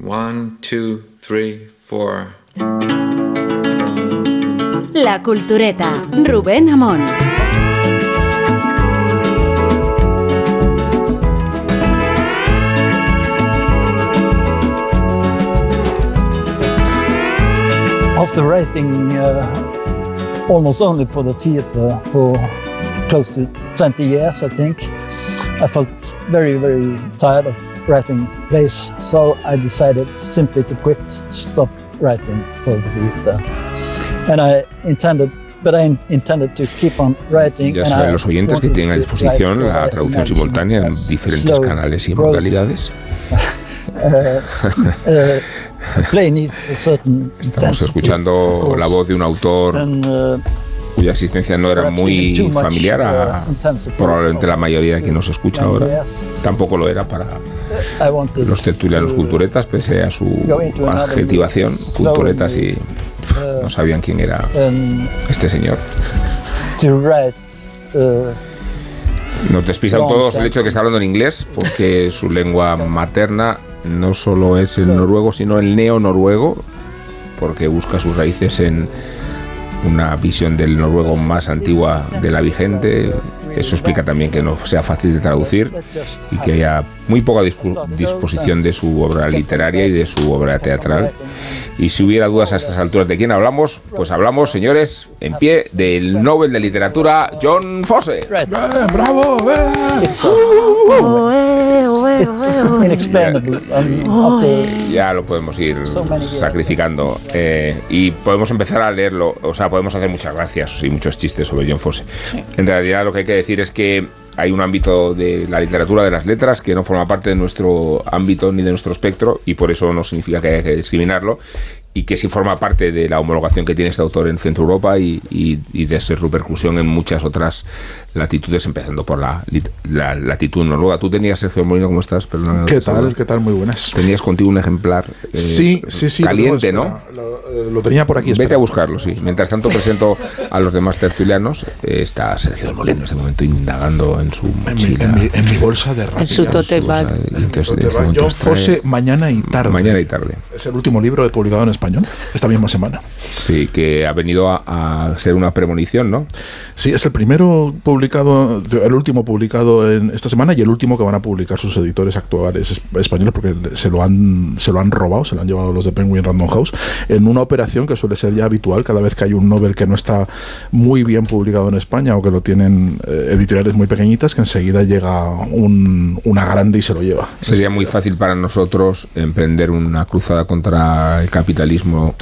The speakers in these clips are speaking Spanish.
One, two, three, four. La Cultureta, Rubén Amón. After writing uh, almost only for the theater for close to 20 years, I think, I felt very, very tired of writing plays. So I decided simply to quit, stop writing for the theater. And I intended But I intended to keep on writing, Ya and saben los oyentes que tienen a disposición la uh, traducción simultánea en diferentes canales y modalidades. Uh, uh, a play needs a certain Estamos escuchando la voz de un autor cuya asistencia no era muy familiar a uh, probablemente la mayoría de quien nos escucha ahora. Tampoco lo era para los tertulianos culturetas, pese a su adjetivación, culturetas y uh, no sabían quién era este señor. uh, Nos despistan todos el hecho de que está hablando en inglés, porque su lengua materna no solo es el noruego, sino el neo-noruego, porque busca sus raíces en una visión del noruego más antigua de la vigente. Eso explica también que no sea fácil de traducir y que haya muy poca disposición de su obra literaria y de su obra teatral. Y si hubiera dudas a estas alturas de quién hablamos, pues hablamos, señores, en pie del Nobel de Literatura John Fosse. ¡Bravo! Ya lo podemos ir sacrificando eh, y podemos empezar a leerlo. O sea, podemos hacer muchas gracias y muchos chistes sobre John Fosse. En realidad, lo que hay que decir es que hay un ámbito de la literatura, de las letras, que no forma parte de nuestro ámbito ni de nuestro espectro y por eso no significa que haya que discriminarlo y que sí forma parte de la homologación que tiene este autor en Centro Europa y, y- y de su repercusión en muchas otras latitudes, empezando por la, la latitud noruega. Tú tenías, Sergio Molino, ¿cómo estás? ¿Qué tal? ¿Qué tal? Muy buenas. Tenías contigo un ejemplar eh, sí, sí, sí. lo caliente, tengo, ¿no? Lo, eh, lo tenía por aquí. Vete espera. a buscarlo, sí. Mientras tanto presento a los demás tertulianos. Eh, está Sergio del Molino en este momento indagando en su En mi, mochila. en mi- en mi bolsa de radio. En su tote bag. este extrae- Fosse, Mañana y Tarde. Mañana y tarde. Es el último libro publicado en español esta misma semana. Sí, que ha venido a, a ser una premonición, ¿no? Sí, es el primero publicado, el último publicado en esta semana y el último que van a publicar sus editores actuales es- españoles porque se lo han se lo han robado, se lo han llevado los de Penguin Random House en una operación que suele ser ya habitual cada vez que hay un novel que no está muy bien publicado en España o que lo tienen eh, editoriales muy pequeñitas que enseguida llega un- una grande y se lo lleva. Sería muy fácil para nosotros emprender una cruzada contra el capitalismo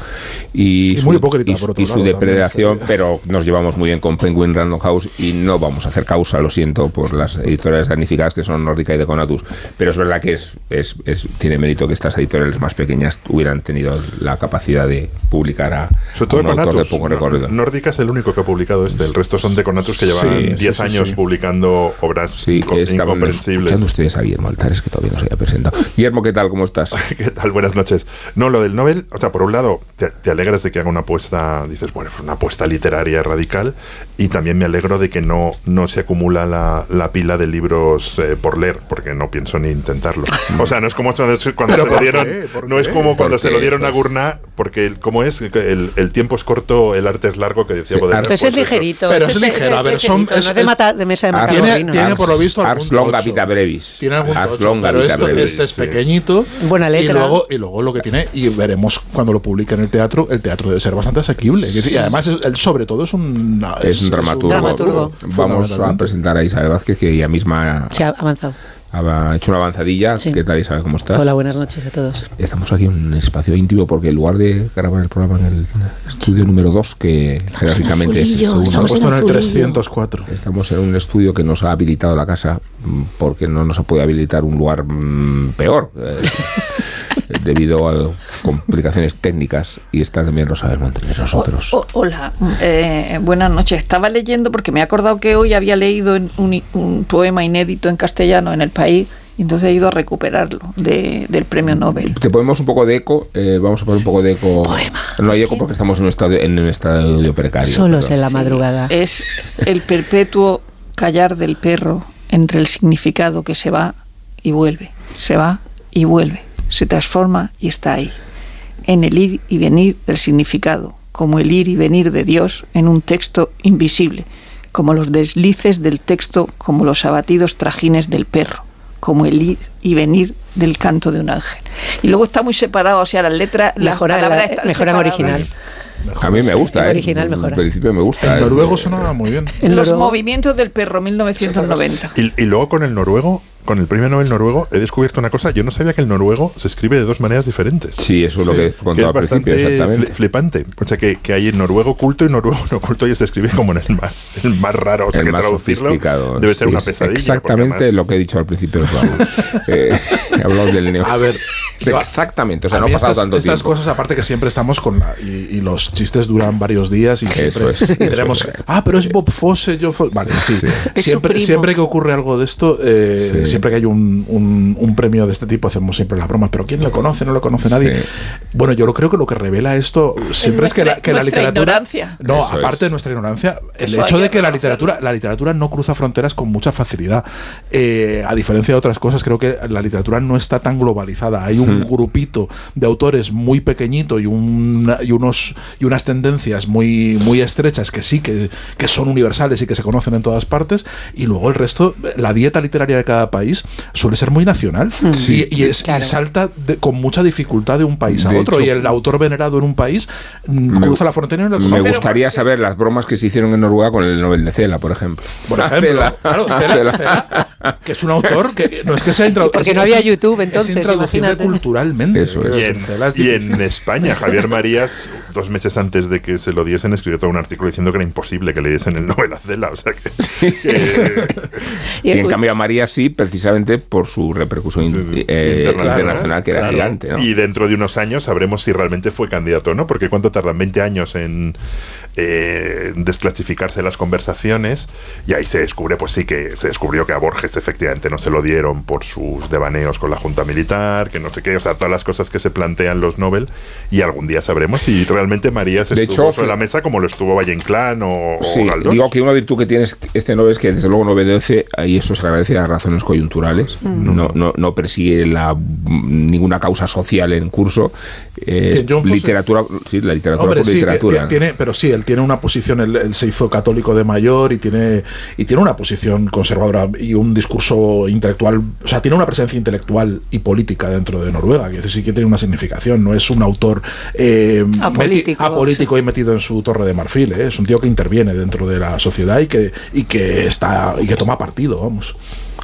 y, Y su, muy hipócrita, y- por otro y su depredación, pero nos llevamos muy bien con Penguin Random House y no vamos a hacer causa, lo siento, por las editoriales damnificadas que son Nórdica y Deconatus. Pero es verdad que es, es- es- tiene mérito que estas editoriales más pequeñas hubieran tenido la capacidad de publicar a, Sobre todo a un autor de Conatus. poco recorrido. Nórdica es el único que ha publicado este. El resto son de Conatus que llevan Sí, 10 sí, sí, años publicando obras Sí, incomprensibles. escuchando ustedes a Guillermo Altares, que todavía no se había presentado. Guillermo, ¿qué tal? ¿Cómo estás? ¿Qué tal? Buenas noches. No, lo del Nobel, o sea, por un lado, te, te alegras de que haga una apuesta, dices, bueno, una apuesta literaria radical, y también me alegro de que no, no se acumula la, la pila de libros eh, por leer, porque no pienso ni intentarlo. O sea, no es como cuando se ¿Pero lo dieron, no es como cuando ¿Por se lo dieron a Gurnah, porque el, como es, el, el tiempo es corto, el arte es largo, que decía Sí, es pues eso. ligerito. Pero es ligero, a ver, son- ligerito, es- no es de, es- mata- de mesa de Ars- Tiene, tiene por lo visto Ars longa vita brevis. Tiene algún Ars longa pero vita esto, brevis, este es sí. pequeñito. Buena Y letra. luego, y luego lo que tiene, y veremos cuando lo publique en el teatro, el teatro debe ser bastante asequible. Y además, es- él sobre todo es un, Es un dramaturgo. Vamos a presentar a Isabel Vázquez, que ella misma Se ha avanzado. ha hecho una avanzadilla. Sí. ¿Qué tal, Isabel? ¿Cómo estás? Hola, buenas noches a todos. Estamos aquí en un espacio íntimo porque en lugar de grabar el programa en el estudio número 2, que jerárquicamente es el segundo, Estamos puesto en el azulillo. 304. estamos en un estudio que nos ha habilitado la casa porque no nos ha podido habilitar un lugar mm, peor. debido a complicaciones técnicas y está también Rosa Monte de nosotros. O- hola, eh, buenas noches. Estaba leyendo porque me he acordado que hoy había leído un, un poema inédito en castellano en el país y entonces he ido a recuperarlo de- del premio Nobel. Te ponemos un poco de eco, eh, vamos a poner un poco de eco. No hay eco porque estamos en un estado, en un estado precario. Solos pero- en la Sí, madrugada. Es el perpetuo callar del perro entre el significado que se va y vuelve, se va y vuelve, se transforma y está ahí, en el ir y venir del significado, como el ir y venir de Dios en un texto invisible, como los deslices del texto, como los abatidos trajines del perro, como el ir y venir del canto de un ángel. Y luego está muy separado, o sea, las letras, las Mejora, palabras la- están mejora en separadas. original. A mí me gusta, En ¿eh? original mejora. En principio me gusta. En ¿eh? noruego sonaba muy bien. En Los noruego- movimientos del perro, 1990. Y, y luego con el noruego, con el premio Nobel noruego, he descubierto una cosa. Yo no sabía que el noruego se escribe de dos maneras diferentes. Sí, eso es lo que que contaba es al principio, bastante flipante. O sea, que, que hay el noruego culto y noruego no culto y se escribe como en el más, el más raro. O sea, el que más traducirlo sofisticado. debe ser Sí, una es pesadilla. Exactamente además- lo que he dicho al principio. Eh, he hablado del neo. A ver, Sí, exactamente, o sea, no ha pasado estas, tanto estas tiempo. cosas, aparte que siempre estamos con la. Y, y los chistes duran varios días y siempre. Eso es, y tenemos. es. Ah, pero es Bob Fosse, yo. Fo-". Vale, sí. Siempre, siempre que ocurre algo de esto, eh, Sí. Siempre que hay un, un- un premio de este tipo, hacemos siempre la broma. Pero ¿quién lo conoce? No lo conoce nadie. Sí. Bueno, yo lo creo que lo que revela esto siempre es que la, que literatura. ignorancia. No, Eso aparte es. de nuestra ignorancia, el Eso hecho de que que la literatura, la literatura no cruza fronteras con mucha facilidad. Eh, a diferencia de otras cosas, creo que la literatura no está tan globalizada. Hay un grupito de autores muy pequeñito y, una- y unos y unas tendencias muy muy estrechas que sí que, que son universales y que se conocen en todas partes. Y luego el resto, la dieta literaria de cada país suele ser muy nacional y, y es- y salta de- con mucha dificultad de un país a De otro. hecho, y el autor venerado en un país mm, me- cruza la frontera y no Me gustaría saber las bromas que se hicieron en Noruega con el Nobel de Cela, por ejemplo. Por ejemplo, Cela. claro, Cela- Cela. Cela, que es un autor que no es que sea introducido. Porque no había YouTube, entonces, Es intraducible imagínate. culturalmente. Eso es. Y en, Cela es y difícil. en España, Javier Marías, dos meses antes de que se lo diesen, escribió todo un artículo diciendo que era imposible que le diesen el Nobel a Cela. O sea que. que- Y en cambio a María sí, precisamente por su repercusión eh, internacional, internacional, que era claro. gigante. ¿no? Y dentro de unos años sabremos si realmente fue candidato o no, porque cuánto tardan 20 años en eh, desclasificarse las conversaciones y ahí se descubre, pues sí, que se descubrió que a Borges efectivamente no se lo dieron por sus devaneos con la Junta Militar, que no sé qué, o sea, todas las cosas que se plantean los Nobel y algún día sabremos si realmente Marías De estuvo hecho, sobre sí. la mesa como lo estuvo Valle Inclán o, o Sí, Galdós. digo que una virtud que tiene este Nobel es que desde luego no obedece, y eso se agradece a razones coyunturales, no, no, no persigue la, ninguna causa social en curso, eh, Que John Fosse- literatura, sí, la literatura Hombre, por sí, literatura. que- que tiene, pero sí, él tiene una posición, él, él se hizo católico de mayor y tiene, y tiene una posición conservadora y un discurso intelectual, o sea, tiene una presencia intelectual y política dentro de Noruega, que sí que tiene una significación, no es un autor eh, Apolítico, meti- apolítico y metido en su torre de marfil, ¿eh? es un tío que interviene dentro de la sociedad y que, y que está y que toma partido, vamos.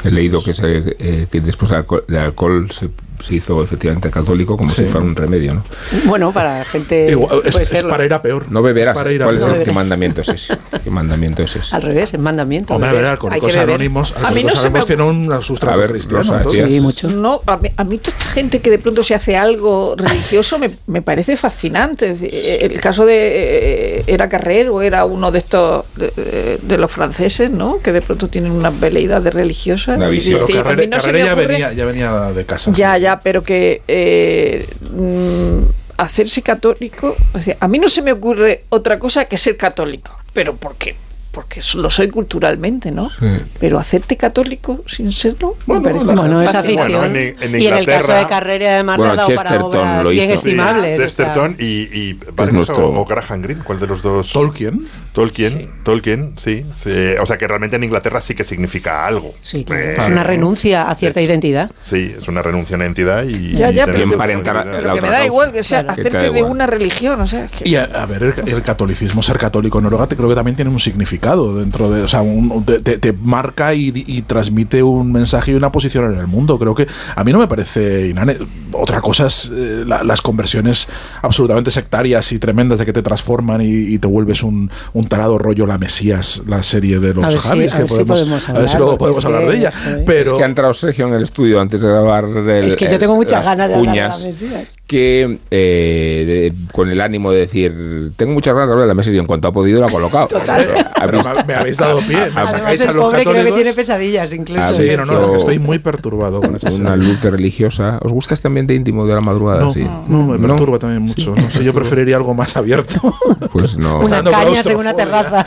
He leído que, se- eh, que después del alcohol, del alcohol se, se hizo efectivamente católico como Sí. si fuera un remedio, ¿no? Bueno, para gente. Igual, es, puede es para ir a peor. No beberás. Es para ir a ¿Cuál es peor. el, No ¿Qué beberás. mandamiento es ese? ¿Qué mandamiento es ese? Al revés, es mandamiento. Hombre, a ver, Alcohólicos que. Anónimos, A mí no Alcohólicos se me Anónimos tiene un sustrato A ver, cristiano. Sí, mucho. No, a mí, a mí toda esta gente que de pronto se hace algo religioso me, me parece fascinante. Eh, El caso de eh, era Carrero, era uno de estos de, de- de los franceses, ¿no? Que de pronto tienen unas veleidades religiosas. Una visión. Carrera, no Carrera ya, venía, ya venía de casa. Ya, sí. Ya, pero que eh, mm, hacerse católico, o sea, a mí no se me ocurre otra cosa que ser católico, pero ¿por qué? Porque lo soy culturalmente, ¿no? Pero hacerte católico sin serlo, me Bueno, parece la- Bueno, es afición. Bueno, en- en y en el caso de Carrera, además, Bueno, le ha dado para Chesterton obras lo bien hizo. estimables. o sea, Chesterton y, y Barnes nuestro- o, o Graham Greene, ¿cuál de los dos? Tolkien. Tolkien, Tolkien, sí, sí. O sea que realmente en Inglaterra sí que significa algo. Sí, claro. Eh, es una renuncia a cierta es- identidad. Sí, es una renuncia a una entidad y. Ya, ya, y pero- identidad. Que me da causa. igual que sea Claro. Hacerte de igual. una religión, o sea, que- Y a, a ver, el, el catolicismo, ser católico en Noruega, te creo que también tiene un significado dentro de. O sea, un- te, te- te marca y, y transmite un mensaje y una posición en el mundo. Creo que a mí no me parece inane. Otra cosa es eh, la- las conversiones absolutamente sectarias y tremendas de que te transforman y, y te vuelves un, un tarado rollo La Mesías, la serie de los si- Javis, a que ver si podemos a ver si luego podemos es hablar que, de ella. Pero es que ha entrado Sergio en el estudio antes de grabar el- Es que yo tengo muchas ganas de hablar de la Mesías. Que eh, de- con el ánimo de decir tengo muchas ganas de hablar de la mesa y en cuanto ha podido lo ha colocado pero visto- me, habéis dado pie. Me Además, sacáis a el los pobre creo que tiene pesadillas incluso. Sí, no, no, es que estoy muy perturbado con esa una luz religiosa ¿os gusta este ambiente íntimo de la madrugada? No, sí. no, me perturba también mucho. No sé, yo preferiría algo más abierto. pues no Una caña en una terraza.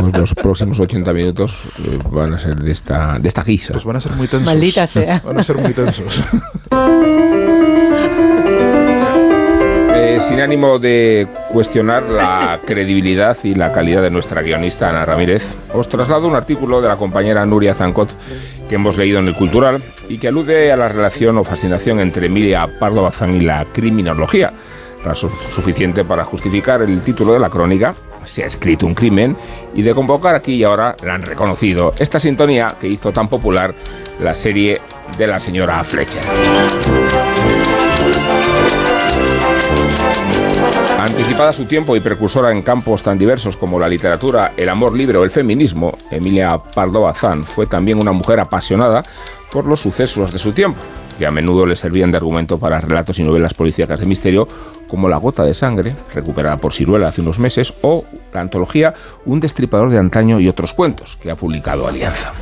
pues los próximos 80 minutos eh, van a ser de esta de esta guisa Pues van a ser muy tensos. Maldita sea. Van a ser muy tensos. ánimo de cuestionar la credibilidad y la calidad de nuestra guionista Ana Ramírez, os traslado un artículo de la compañera Nuria Zancot que hemos leído en el Cultural y que alude a la relación o fascinación entre Emilia Pardo Bazán y la criminología, razón suficiente para justificar el título de la crónica se ha escrito un crimen y de convocar aquí y ahora la han reconocido. Esta sintonía que hizo tan popular la serie de la señora Fletcher. Anticipada a su tiempo y precursora en campos tan diversos como la literatura, el amor libre o el feminismo, Emilia Pardo Bazán fue también una mujer apasionada por los sucesos de su tiempo, que a menudo le servían de argumento para relatos y novelas policíacas de misterio como La gota de sangre, recuperada por Ciruela hace unos meses, o la antología Un destripador de antaño y otros cuentos, que ha publicado Alianza.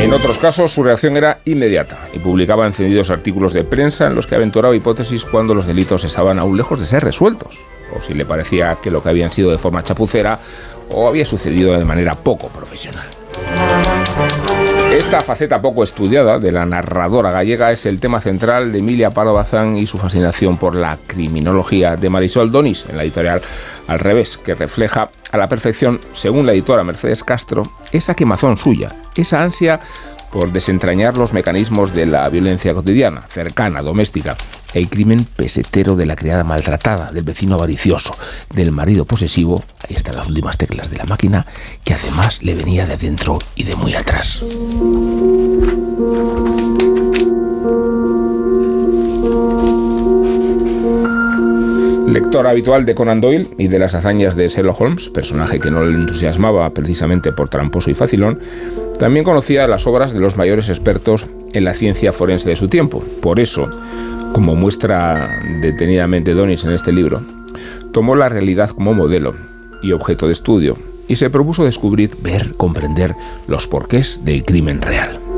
En otros casos, su reacción era inmediata y publicaba encendidos artículos de prensa en los que aventuraba hipótesis cuando los delitos estaban aún lejos de ser resueltos, o si le parecía que lo que habían sido de forma chapucera o había sucedido de manera poco profesional. Esta faceta poco estudiada de la narradora gallega es el tema central de Emilia Pardo Bazán y su fascinación por la criminología de Marisol Donis en la editorial Al revés, que refleja a la perfección, según la editora Mercedes Castro, esa quemazón suya, esa ansia por desentrañar los mecanismos de la violencia cotidiana, cercana, doméstica, el crimen pesetero de la criada maltratada, del vecino avaricioso, del marido posesivo, ahí están las últimas teclas de la máquina, que además le venía de adentro y de muy atrás. Lector habitual de Conan Doyle y de las hazañas de Sherlock Holmes, personaje que no le entusiasmaba precisamente por tramposo y facilón, también conocía las obras de los mayores expertos en la ciencia forense de su tiempo. Por eso, como muestra detenidamente Donis en este libro, tomó la realidad como modelo y objeto de estudio y se propuso descubrir, ver, comprender los porqués del crimen real.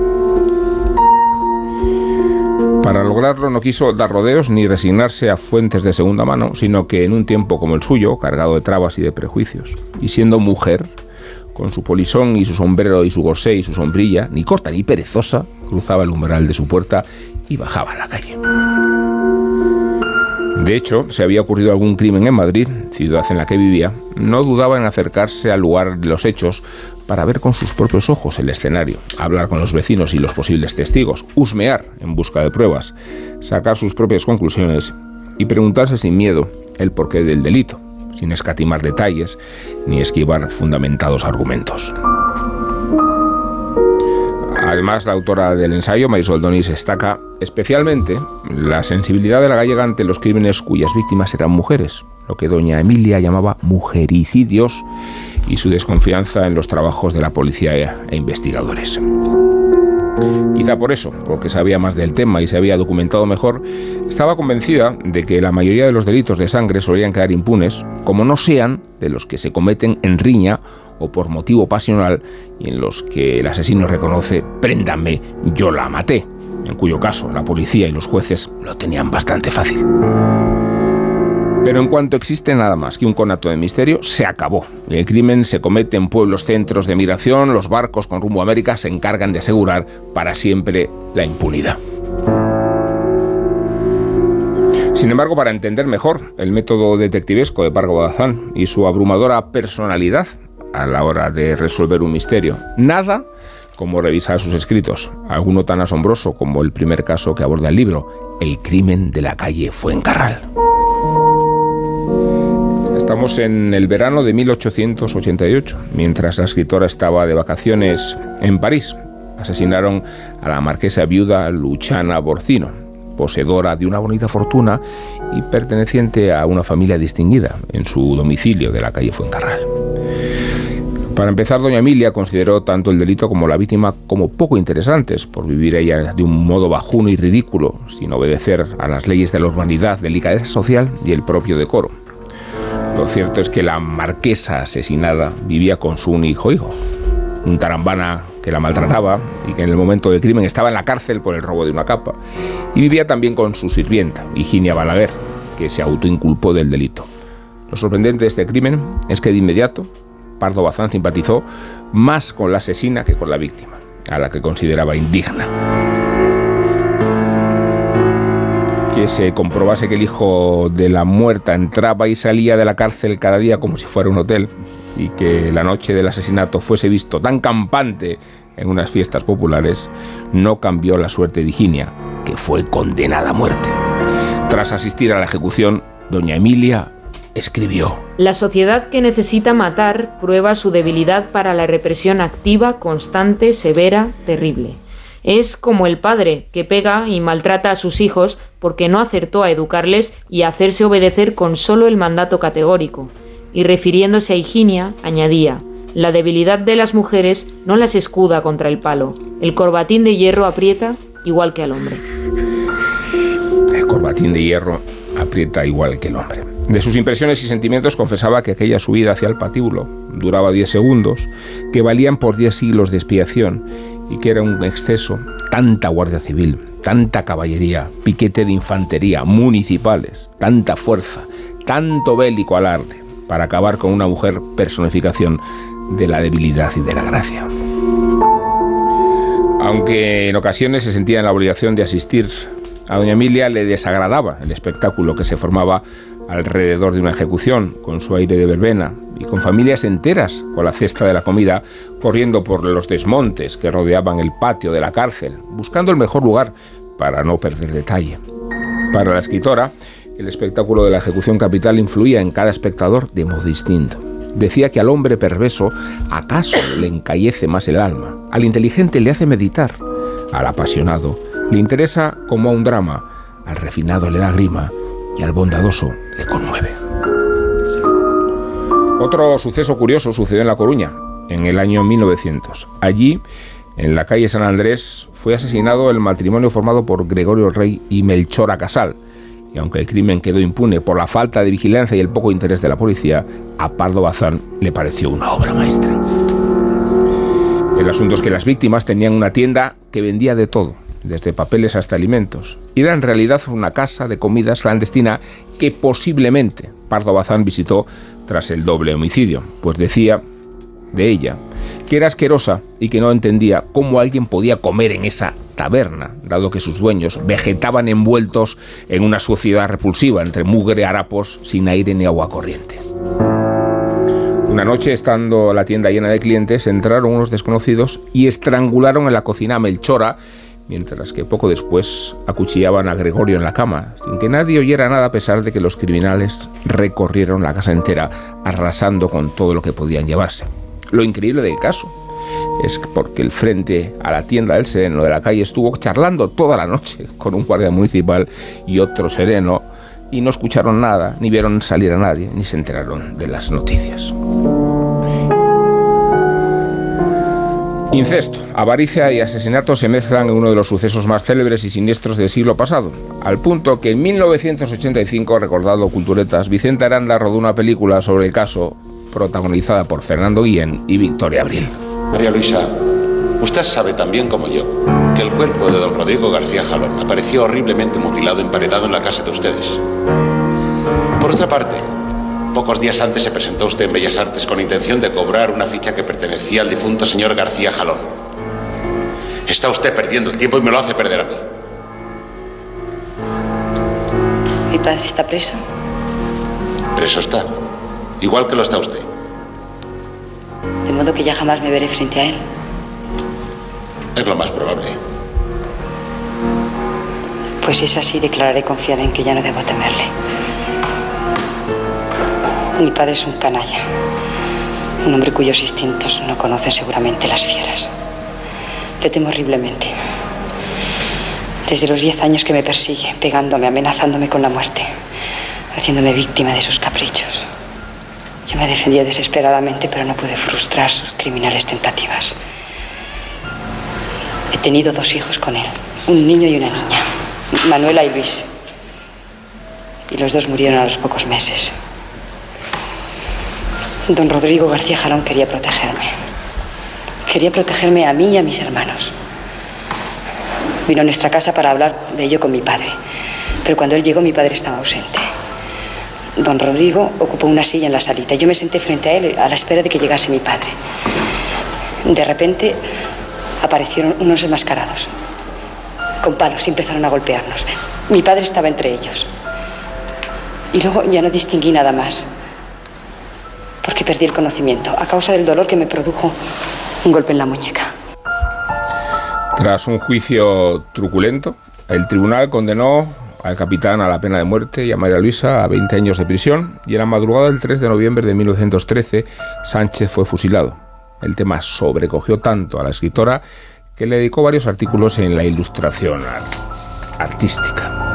Para lograrlo no quiso dar rodeos ni resignarse a fuentes de segunda mano, sino que en un tiempo como el suyo, cargado de trabas y de prejuicios, y siendo mujer, con su polisón y su sombrero y su gorsé y su sombrilla, ni corta ni perezosa, cruzaba el umbral de su puerta y bajaba a la calle. De hecho, si había ocurrido algún crimen en Madrid, ciudad en la que vivía, no dudaba en acercarse al lugar de los hechos para ver con sus propios ojos el escenario, hablar con los vecinos y los posibles testigos, husmear en busca de pruebas, sacar sus propias conclusiones y preguntarse sin miedo el porqué del delito, sin escatimar detalles ni esquivar fundamentados argumentos. Además, la autora del ensayo, Marisol Donis, destaca especialmente la sensibilidad de la gallega ante los crímenes cuyas víctimas eran mujeres, lo que doña Emilia llamaba mujericidios, y su desconfianza en los trabajos de la policía e investigadores. Quizá por eso, porque sabía más del tema y se había documentado mejor, estaba convencida de que la mayoría de los delitos de sangre solían quedar impunes, como no sean de los que se cometen en riña o por motivo pasional y en los que el asesino reconoce, préndame, yo la maté, en cuyo caso la policía y los jueces lo tenían bastante fácil. Pero en cuanto existe nada más que un conato de misterio, se acabó. El crimen se comete en pueblos centros de migración, los barcos con rumbo a América se encargan de asegurar para siempre la impunidad. Sin embargo, para entender mejor el método detectivesco de Pargo Bazán y su abrumadora personalidad a la hora de resolver un misterio, nada como revisar sus escritos, alguno tan asombroso como el primer caso que aborda el libro, El crimen de la calle Fuencarral. Estamos en el verano de 1888, mientras la escritora estaba de vacaciones en París. Asesinaron a la marquesa viuda Luciana Borcino, poseedora de una bonita fortuna y perteneciente a una familia distinguida en su domicilio de la calle Fuencarral. Para empezar, doña Emilia consideró tanto el delito como la víctima como poco interesantes, por vivir ella de un modo bajuno y ridículo, sin obedecer a las leyes de la urbanidad, delicadeza social y el propio decoro. Lo cierto es que la marquesa asesinada vivía con su único hijo, un tarambana que la maltrataba y que en el momento del crimen estaba en la cárcel por el robo de una capa. Y vivía también con su sirvienta, Higinia Balaguer, que se autoinculpó del delito. Lo sorprendente de este crimen es que de inmediato Pardo Bazán simpatizó más con la asesina que con la víctima, a la que consideraba indigna. Que se comprobase que el hijo de la muerta entraba y salía de la cárcel cada día como si fuera un hotel y que la noche del asesinato fuese visto tan campante en unas fiestas populares, no cambió la suerte de Higinia, que fue condenada a muerte. Tras asistir a la ejecución, doña Emilia escribió. La sociedad que necesita matar prueba su debilidad para la represión activa, constante, severa, terrible. Es como el padre que pega y maltrata a sus hijos porque no acertó a educarles y a hacerse obedecer con solo el mandato categórico. Y refiriéndose a Higinia, añadía, la debilidad de las mujeres no las escuda contra el palo. El corbatín de hierro aprieta igual que al hombre. El corbatín de hierro aprieta igual que el hombre. De sus impresiones y sentimientos confesaba que aquella subida hacia el patíbulo duraba 10 segundos, que valían por 10 siglos de expiación y que era un exceso tanta guardia civil, tanta caballería, piquete de infantería, municipales, tanta fuerza, tanto bélico alarde para acabar con una mujer personificación de la debilidad y de la gracia. Aunque en ocasiones se sentía en la obligación de asistir, a doña Emilia le desagradaba el espectáculo que se formaba alrededor de una ejecución, con su aire de verbena, y con familias enteras con la cesta de la comida corriendo por los desmontes que rodeaban el patio de la cárcel, buscando el mejor lugar para no perder detalle. Para la escritora, el espectáculo de la ejecución capital influía en cada espectador de modo distinto. Decía que al hombre perverso acaso le encallece más el alma, al inteligente le hace meditar, al apasionado le interesa como a un drama, al refinado le da grima y al bondadoso le conmueve. Otro suceso curioso sucedió en La Coruña, en el año 1900. Allí, en la calle San Andrés, fue asesinado el matrimonio formado por Gregorio Rey y Melchora Casal. Y aunque el crimen quedó impune por la falta de vigilancia y el poco interés de la policía, a Pardo Bazán le pareció una obra maestra. El asunto es que las víctimas tenían una tienda que vendía de todo, desde papeles hasta alimentos. Y era en realidad una casa de comidas clandestina que posiblemente Pardo Bazán visitó tras el doble homicidio, pues decía de ella que era asquerosa y que no entendía cómo alguien podía comer en esa taberna, dado que sus dueños vegetaban envueltos en una suciedad repulsiva entre mugre, harapos, sin aire ni agua corriente. Una noche, estando la tienda llena de clientes, entraron unos desconocidos y estrangularon en la cocina a Melchora, mientras que poco después acuchillaban a Gregorio en la cama, sin que nadie oyera nada a pesar de que los criminales recorrieron la casa entera, arrasando con todo lo que podían llevarse. Lo increíble del caso es porque el frente a la tienda del sereno de la calle estuvo charlando toda la noche con un guardia municipal y otro sereno y no escucharon nada, ni vieron salir a nadie, ni se enteraron de las noticias. Incesto, avaricia y asesinato se mezclan en uno de los sucesos más célebres y siniestros del siglo pasado, al punto que en 1985, recordado Culturetas, Vicente Aranda rodó una película sobre el caso protagonizada por Fernando Guillén y Victoria Abril. María Luisa, usted sabe tan bien como yo que el cuerpo de don Rodrigo García Jalón apareció horriblemente mutilado emparedado en la casa de ustedes. Por otra parte, pocos días antes se presentó usted en Bellas Artes con intención de cobrar una ficha que pertenecía al difunto señor García Jalón. Está usted perdiendo el tiempo y me lo hace perder a mí. Mi padre está preso. Preso está. Igual que lo está usted. De modo que ya jamás me veré frente a él. Es lo más probable. Pues si es así, declararé confiada en que ya no debo temerle. Mi padre es un canalla. Un hombre cuyos instintos no conocen seguramente las fieras. Le temo horriblemente. Desde los diez años que me persigue, pegándome, amenazándome con la muerte, haciéndome víctima de sus caprichos. Yo me defendía desesperadamente, pero no pude frustrar sus criminales tentativas. He tenido dos hijos con él, un niño y una niña, Manuela y Luis. Y los dos murieron a los pocos meses. Don Rodrigo García Jalón quería protegerme. Quería protegerme a mí y a mis hermanos. Vino a nuestra casa para hablar de ello con mi padre. Pero cuando él llegó, mi padre estaba ausente. Don Rodrigo ocupó una silla en la salita. Yo me senté frente a él a la espera de que llegase mi padre. De repente aparecieron unos enmascarados. Con palos empezaron a golpearnos. Mi padre estaba entre ellos. Y luego ya no distinguí nada más. Porque perdí el conocimiento a causa del dolor que me produjo un golpe en la muñeca. Tras un juicio truculento, el tribunal condenó al capitán a la pena de muerte y a María Luisa a 20 años de prisión y en la madrugada del 3 de noviembre de 1913 Sánchez fue fusilado. El tema sobrecogió tanto a la escritora que le dedicó varios artículos en la ilustración artística.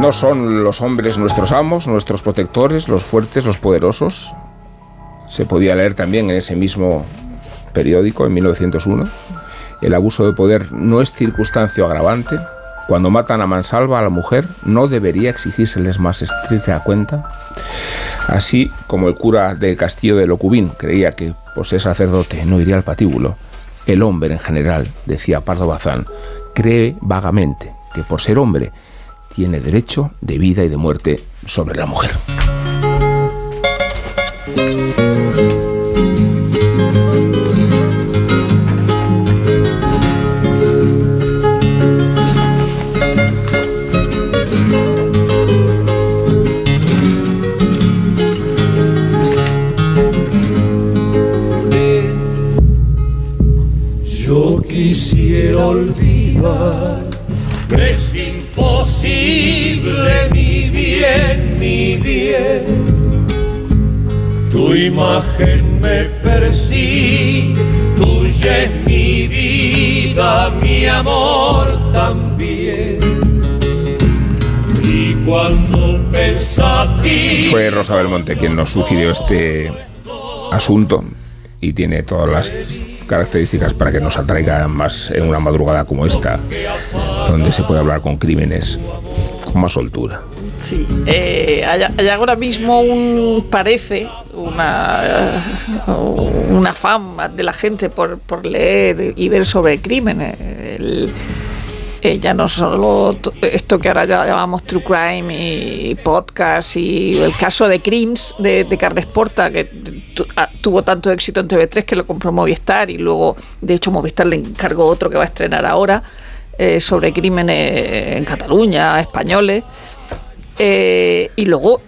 No son los hombres nuestros amos, nuestros protectores, los fuertes, los poderosos. Se podía leer también en ese mismo periódico, en 1901. El abuso de poder no es circunstancia agravante. Cuando matan a mansalva a la mujer, no debería exigírseles más estricta cuenta. Así como el cura del castillo de Locubín creía que por ser sacerdote no iría al patíbulo, el hombre en general, decía Pardo Bazán, cree vagamente que por ser hombre tiene derecho de vida y de muerte sobre la mujer. Quisiera olvidar, mi bien, mi bien. Tu imagen me persigue, tuya es mi vida, mi amor también. Y cuando pensativo Fue Rosa Belmonte quien nos sugirió este asunto y tiene todas las características para que nos atraiga más en una madrugada como esta, donde se puede hablar con crímenes con más soltura. Sí, eh, hay, hay ahora mismo un parece una una fama de la gente por, por leer y ver sobre crímenes. El- eh, ya no solo esto que ahora ya llamamos true crime y podcast y el caso de Crims de, de Carles Porta que tu- tuvo tanto éxito en TV3 que lo compró Movistar y luego de hecho Movistar le encargó otro que va a estrenar ahora eh, sobre crímenes en Cataluña, españoles. Eh, y luego,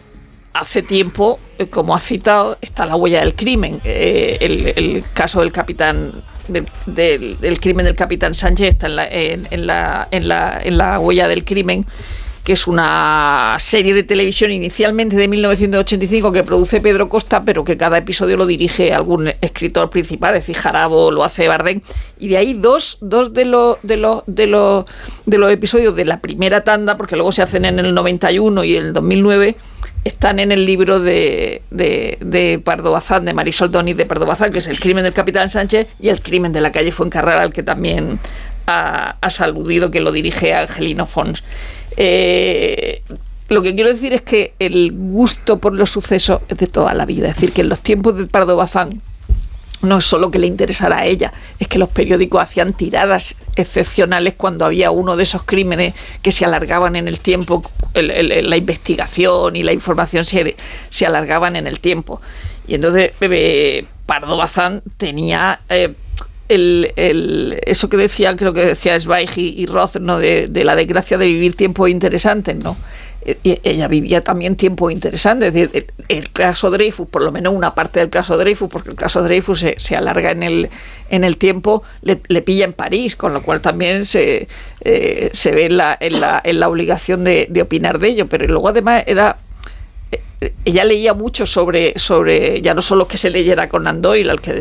hace tiempo, eh, como has citado, está la huella del crimen. El, caso del capitán. Del, del- crimen del capitán Sánchez está en la, en la, en, la, en la huella del crimen, que es una serie de televisión inicialmente de 1985 que produce Pedro Costa, pero que cada episodio lo dirige algún escritor principal, es decir, Jarabo lo hace Bardem. Y de ahí dos, dos de, los de, los de, los de los episodios de la primera tanda, porque luego se hacen en el 91 y el 2009, están en el libro de, de, de Pardo Bazán, de Marisol Doni de Pardo Bazán, que es El crimen del capitán Sánchez y El crimen de la calle Fuencarral, al que también ha, aludido, que lo dirige Angelino Fons. Eh, lo que quiero decir es que el gusto por los sucesos es de toda la vida. Es decir, que en los tiempos de Pardo Bazán no es solo que le interesara a ella, es que los periódicos hacían tiradas excepcionales cuando había uno de esos crímenes que se alargaban en el tiempo, la investigación y la información se, se alargaban en el tiempo. Y entonces eh, Pardo Bazán tenía eh, el, eso que decía, creo que decía Zweig y, Roth, ¿no? de, la desgracia de vivir tiempos interesantes, ¿no? Eh, y ella vivía también es decir, el, caso Dreyfus, por lo menos una parte del caso Dreyfus, porque el caso Dreyfus se, se alarga en el, en el tiempo, le, le pilla en París, con lo cual también se, eh, se ve en la, en, la, en la obligación de, de opinar de ello, pero luego además era ella leía mucho sobre, sobre ya no solo que se leyera Conan Doyle, al que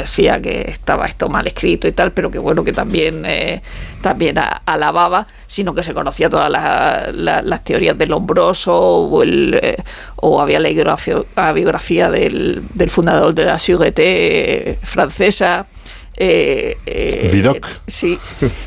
decía que estaba esto mal escrito y tal, pero que bueno, que también, eh, también alababa, sino que se conocía todas la- la- las teorías del hombroso eh, o había leído la biografía del, del fundador de la Sûreté francesa. Eh, eh, Vidocq. eh, sí,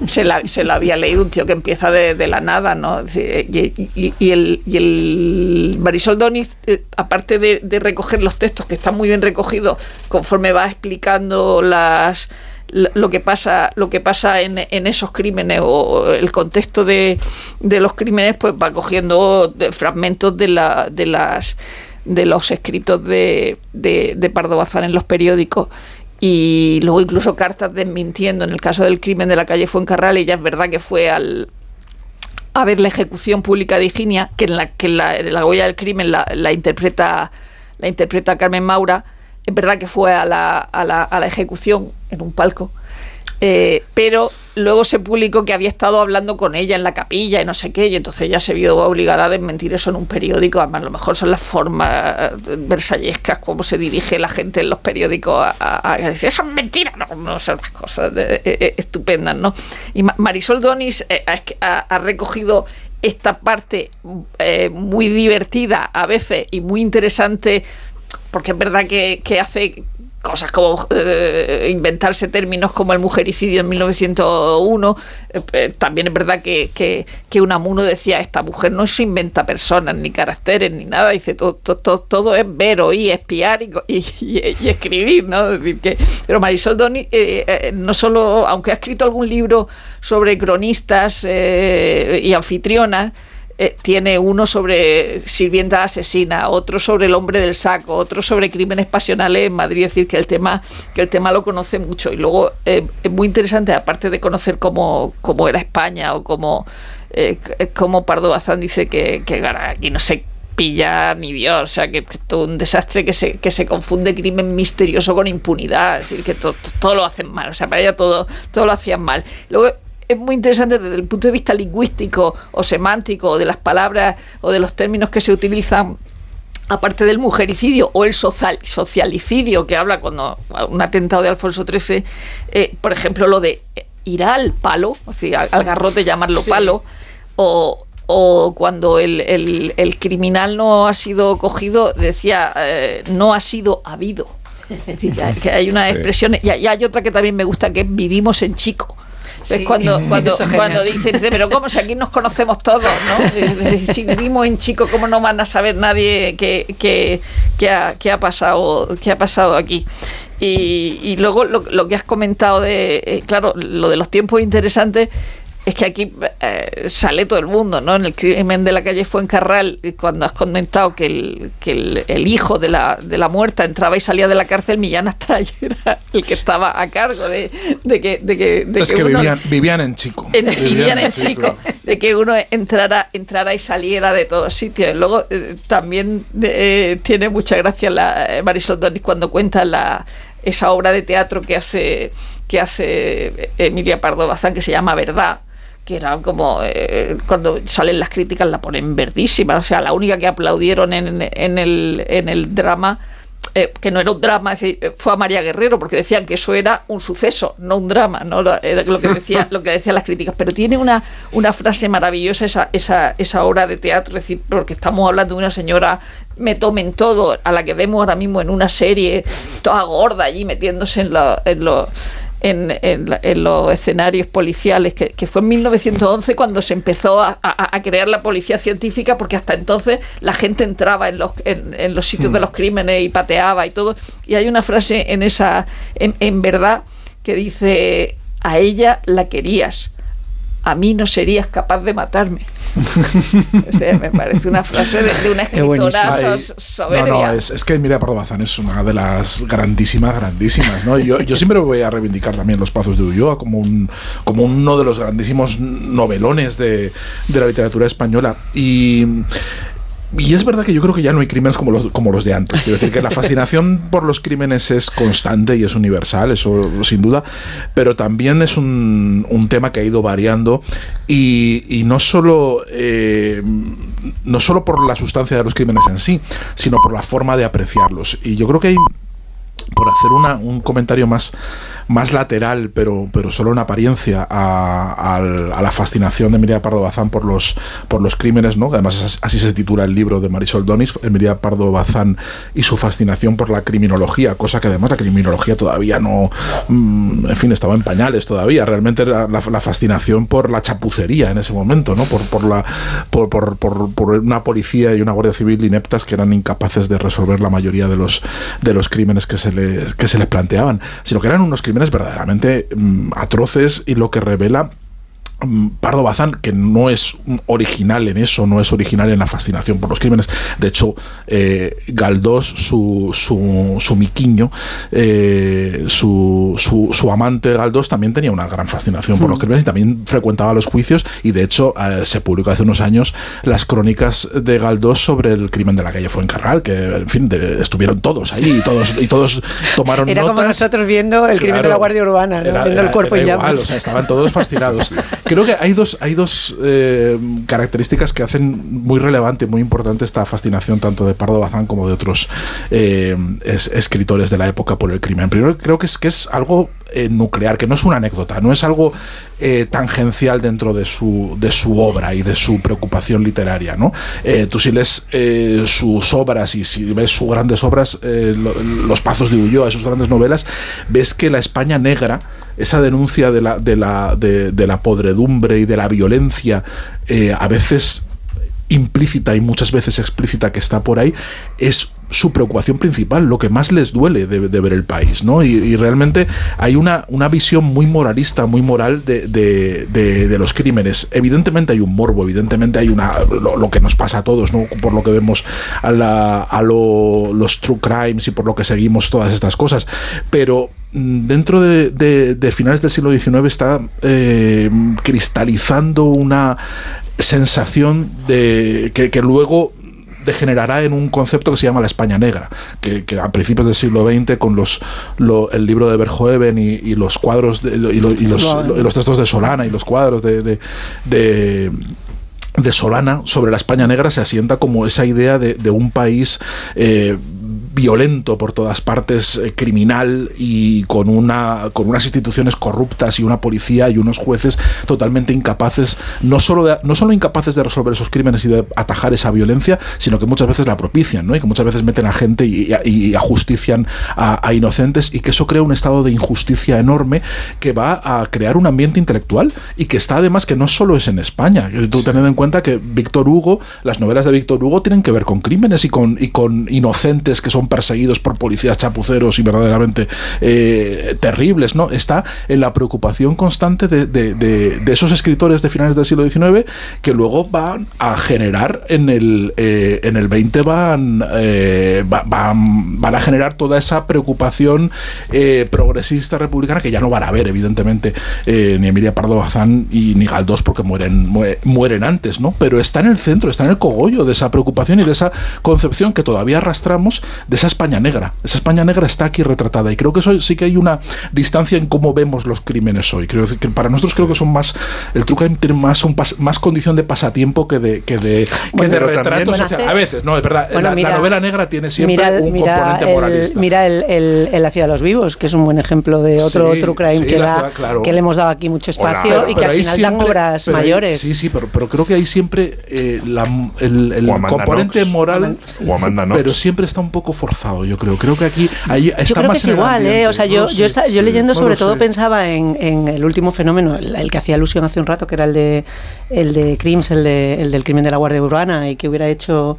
se la, se la había leído un tío que empieza de, de la nada, ¿no? Y, y- y el, y el Marisol Doniz, eh, aparte de, de recoger los textos que están muy bien recogidos, conforme va explicando las la- lo que pasa lo que pasa en, en esos crímenes o el contexto de, de los crímenes pues va cogiendo fragmentos de la de las de los escritos de, de Pardo Bazán en los periódicos y luego incluso cartas desmintiendo. En el caso del crimen de la calle Fuencarral, ella es verdad que fue al a ver la ejecución pública de Higinia, que en la que la, la huella del crimen la, la interpreta la interpreta Carmen Maura. Es verdad que fue a la, a la, a la ejecución en un palco. Eh, pero luego se publicó que había estado hablando con ella en la capilla y no sé qué, y entonces ella se vio obligada a desmentir eso en un periódico. Además, a lo mejor son las formas versallescas, como se dirige la gente en los periódicos a, a- decir, eso es mentira, no, no son unas cosas eh, eh, estupendas, ¿no? Y Ma- Marisol Donis eh, ha, recogido esta parte muy divertida a veces y muy interesante porque es verdad que hace cosas como eh, inventarse términos como el mujericidio en 1901. Eh, eh, también es verdad que, que, que Unamuno decía, esta mujer no se inventa personas, ni caracteres, ni nada. Dice, todo, todo, todo, es ver, oír, espiar y, y, escribir, ¿no? Decir, que, pero Marisol Doni, eh, no solo, aunque ha escrito algún libro sobre cronistas y anfitrionas, eh, tiene uno sobre sirvienta asesina, otro sobre el hombre del saco, otro sobre crímenes pasionales en Madrid, es decir, que el tema, que el tema lo conoce mucho. Y luego eh, es muy interesante, aparte de conocer cómo, cómo era España o cómo, eh, Pardo Bazán dice que, que aquí no se pilla ni Dios, o sea, que, que todo un desastre que se, que se confunde crimen misterioso con impunidad, es decir, que to- todo lo hacen mal, o sea, para ella todo, todo lo hacían mal. Luego es muy interesante desde el punto de vista lingüístico o semántico o de las palabras o de los términos que se utilizan aparte del mujericidio o el social, socialicidio que habla cuando un atentado de Alfonso XIII, eh, por ejemplo, lo de ir al palo, o sea, al al garrote llamarlo Sí. palo, o, o cuando el, el- el criminal no ha sido cogido, decía, eh, no ha sido habido. Es decir, que hay- una Sí. expresión, y hay- y hay otra que también me gusta, que es vivimos en chico. Es Sí. cuando, cuando, es cuando genial. dice, dice, pero ¿cómo si aquí nos conocemos todos? ¿no? Si vivimos en chico, ¿cómo no van a saber nadie qué, qué- qué ha, qué ha pasado, qué ha pasado aquí? Y, y luego lo, lo que has comentado de, eh, claro, lo de los tiempos interesantes, es que aquí eh, sale todo el mundo, ¿no? En el crimen de la calle Fuencarral, cuando has comentado que el, que el, el hijo de la, de la muerta entraba y salía de la cárcel, Millán Astray era el que estaba a cargo de, de que, de que, de es que, uno- vivían, vivían en chico. en, vivían en chico, de que uno entrara, entrara y saliera de todos sitios. Y luego eh, también eh, tiene mucha gracia la eh, Marisol Donis cuando cuenta la, esa obra de teatro que hace que hace Emilia Pardo Bazán que se llama Verdad que era como eh, cuando salen las críticas la ponen verdísima, o sea, la única que aplaudieron en, en el, en el drama eh, que no era un drama, fue a María Guerrero, porque decían que eso era un suceso, no un drama, ¿no? Era lo que decía, lo que decían las críticas. Pero tiene una, una frase maravillosa esa, esa, esa obra de teatro, es decir, porque estamos hablando de una señora me tomen todo, a la que vemos ahora mismo en una serie, toda gorda allí metiéndose en los en, en la- en los escenarios policiales, que, que fue en 1911 cuando se empezó a, a- a crear la policía científica, porque hasta entonces la gente entraba en los, en, en los sitios de los crímenes y pateaba y todo. Y hay una frase en esa, en, en verdad, que dice, a ella la querías, a mí no serías capaz de matarme. O sea, me parece una frase de, de una escritora Ay, so- No, soberbia. no, es, es que Emilia Pardo Bazán es una de las grandísimas, grandísimas, ¿no? Yo siempre voy a reivindicar también Los Pazos de Ulloa como, un, como uno de los grandísimos novelones de, de la literatura española. Y... Y es verdad que yo creo que ya no hay crímenes como los, como los de antes. Quiero decir que la fascinación por los crímenes es constante y es universal, eso sin duda, pero también es un, un tema que ha ido variando y, y no solo eh, no solo por la sustancia de los crímenes en sí, sino por la forma de apreciarlos. Y yo creo que hay por hacer una, un comentario más, más lateral, pero, pero solo en apariencia, a, la fascinación de Emilia Pardo Bazán por los, por los crímenes, ¿no? Además, as- así se titula el libro de Marisol Donis, Emilia Pardo Bazán y su fascinación por la criminología, cosa que además la criminología todavía no, mm, en fin, estaba en pañales todavía. Realmente era la, la fascinación por la chapucería en ese momento, ¿no? Por, por, la, por, por- por una policía y una guardia civil ineptas que eran incapaces de resolver la mayoría de los, de los crímenes que se, que se les planteaban, sino que eran unos crímenes verdaderamente mm, atroces y lo que revela Pardo Bazán, que no es original en eso, no es original en la fascinación por los crímenes. De hecho, eh, Galdós, su, su, su miquiño, eh, su, su, su amante Galdós, también tenía una gran fascinación por los crímenes y también frecuentaba los juicios. Y de hecho, eh, se publicó hace unos años las crónicas de Galdós sobre el crimen de la calle Fuencarral, que en fin, de- estuvieron todos ahí y todos, y todos tomaron Era como nosotros viendo el crimen de la. Guardia Urbana, ¿no? Era- viendo el cuerpo en igual, llamas. o sea, estaban todos fascinados. Creo que hay dos, hay dos eh, características que hacen muy relevante, muy importante esta fascinación tanto de Pardo Bazán como de otros eh, es- escritores de la época por el crimen. Primero creo que es que es algo eh, nuclear, que no es una anécdota, no es algo tangencial dentro de su, de su obra y de su preocupación literaria. ¿no? Tú si lees sus obras y si ves sus grandes obras, lo- Los Pazos de Ulloa, sus grandes novelas, ves que la España negra, esa denuncia de la, de la, de, de la podredumbre y de la violencia, eh, a veces implícita y muchas veces explícita que está por ahí, es su preocupación principal, lo que más les duele de, ver el país, ¿no? Y, realmente hay una, una visión muy moralista, muy moral de, de- los crímenes. Evidentemente hay un morbo, evidentemente hay una lo, que nos pasa a todos, ¿no? Por lo que vemos a, la- a lo- los true crimes y por lo que seguimos todas estas cosas. Pero mm, dentro de, finales del siglo XIX está eh, cristalizando una sensación de que luego degenerará en un concepto que se llama la España negra, que, que a principios del siglo XX con los lo- el libro de Verhoeven y, y los cuadros de- y, lo- y los, y los textos de Solana y los cuadros de, de- de- de Solana sobre la España negra se asienta como esa idea de, de un país eh, violento por todas partes, eh, criminal y con, una, con unas instituciones corruptas y una policía y unos jueces totalmente incapaces, no solo, de- no solo incapaces de resolver esos crímenes y de atajar esa violencia, sino que muchas veces la propician, ¿no? y que muchas veces meten a gente y, y- y ajustician a, a inocentes y que eso crea un estado de injusticia enorme que va a crear un ambiente intelectual y que está además que no solo es en España. Tú tened en cuenta que Víctor Hugo, las novelas de Víctor Hugo tienen que ver con crímenes y con, y con inocentes que son perseguidos por policías chapuceros y verdaderamente eh, terribles, ¿no? Está en la preocupación constante de, esos escritores de finales del siglo XIX que luego van a generar en el, eh, en el 20 van, eh, va- van, van a generar toda esa preocupación eh, progresista republicana que ya no van a ver, evidentemente, ni Emilia Pardo Bazán y ni Galdós porque mueren, mue- mueren antes, ¿no? Pero está en el centro, está en el cogollo de esa preocupación y de esa concepción que todavía arrastramos de esa España negra. Esa España negra está aquí retratada y creo que eso sí que hay una distancia en cómo vemos los crímenes hoy. Creo que para nosotros creo que son más, el true crime tiene más, un pas- más condición de pasatiempo que de, que de, que Bueno, de retrato también- social. A veces, no, es verdad. Bueno, la, novela negra tiene siempre mira, un mira componente el, moralista. mira el, el- el La ciudad de los vivos, que es un buen ejemplo de otro Sí, true crime sí, que, La da- ciudad, claro. que le hemos dado aquí mucho espacio Pero- y que pero al final dan obras mayores. sí, sí, pero, pero creo que ahí siempre eh, la- el, componente Knox. moral, pero siempre está un poco forzado, yo creo. Creo que aquí ahí está Yo creo más que es igual, ¿eh? O sea, yo, yo, yo leyendo sobre todo pensaba en, en el último fenómeno, el, el que hacía alusión hace un rato, que era el de el de Crims, el, de, el del crimen de la Guardia Urbana, y que hubiera hecho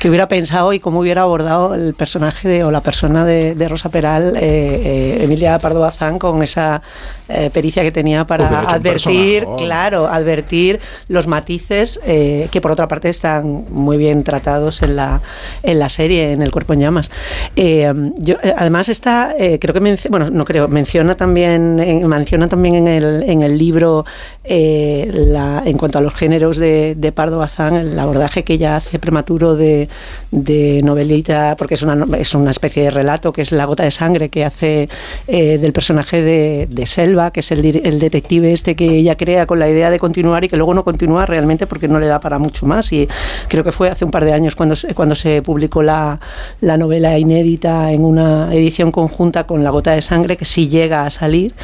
que hubiera pensado y cómo hubiera abordado el personaje de, o la persona de, de Rosa Peral, eh, eh, Emilia Pardo Bazán, con esa eh, pericia que tenía para advertir, claro, advertir los matices que por otra parte están muy bien tratados en la, en la serie, en El cuerpo en llamas. Yo, además está, creo que menc- bueno, no creo, menciona también, en- menciona también en el, en el libro la- en cuanto a los géneros de, de Pardo Bazán, el abordaje que ella hace prematuro de, de novelita, porque es una, es una especie de relato que es La gota de sangre que hace eh, del personaje de, de Selva, que es el, el detective este que ella crea con la idea de continuar y que luego no continúa realmente porque no le da para mucho más. Y creo que fue hace un par de años cuando, cuando se publicó la, la novela inédita en una edición conjunta con La gota de sangre, que sí llega a salir.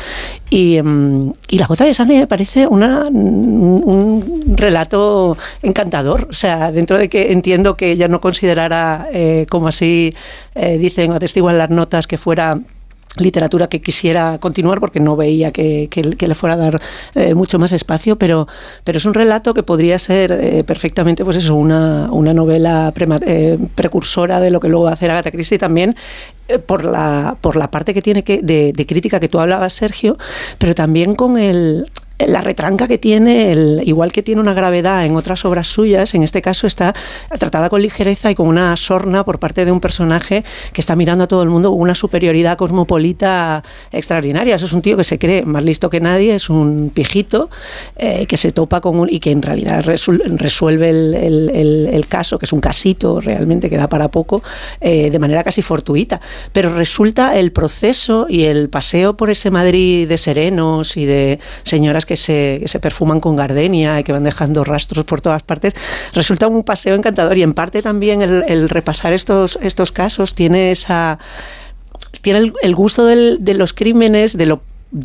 Y, mm, y La gota de sangre me parece una, un relato encantador. O sea, dentro de que entiendo que ella no considerara, eh, como así eh, dicen atestiguan las notas, que fuera literatura que quisiera continuar porque no veía que, que- le fuera a dar eh, mucho más espacio, pero, pero es un relato que podría ser eh, perfectamente pues eso, una, una novela precursora de lo que luego va a hacer Agatha Christie también por, la, por la parte que tiene que, de crítica que tú hablabas, Sergio, pero también con el la retranca que tiene, el, igual que tiene una gravedad en otras obras suyas, en este caso está tratada con ligereza y con una sorna por parte de un personaje que está mirando a todo el mundo con una superioridad cosmopolita extraordinaria. Eso es un tío que se cree más listo que nadie, es un pijito eh, que se topa con un, y que en realidad resuelve el, el- el- el caso, que es un casito realmente que da para poco, eh, de manera casi fortuita. Pero resulta el proceso y el paseo por ese Madrid de serenos y de señoras que se, perfuman con gardenia y que van dejando rastros por todas partes, resulta un paseo encantador y en parte también el, repasar estos, estos casos tiene esa tiene el, gusto de los crímenes, de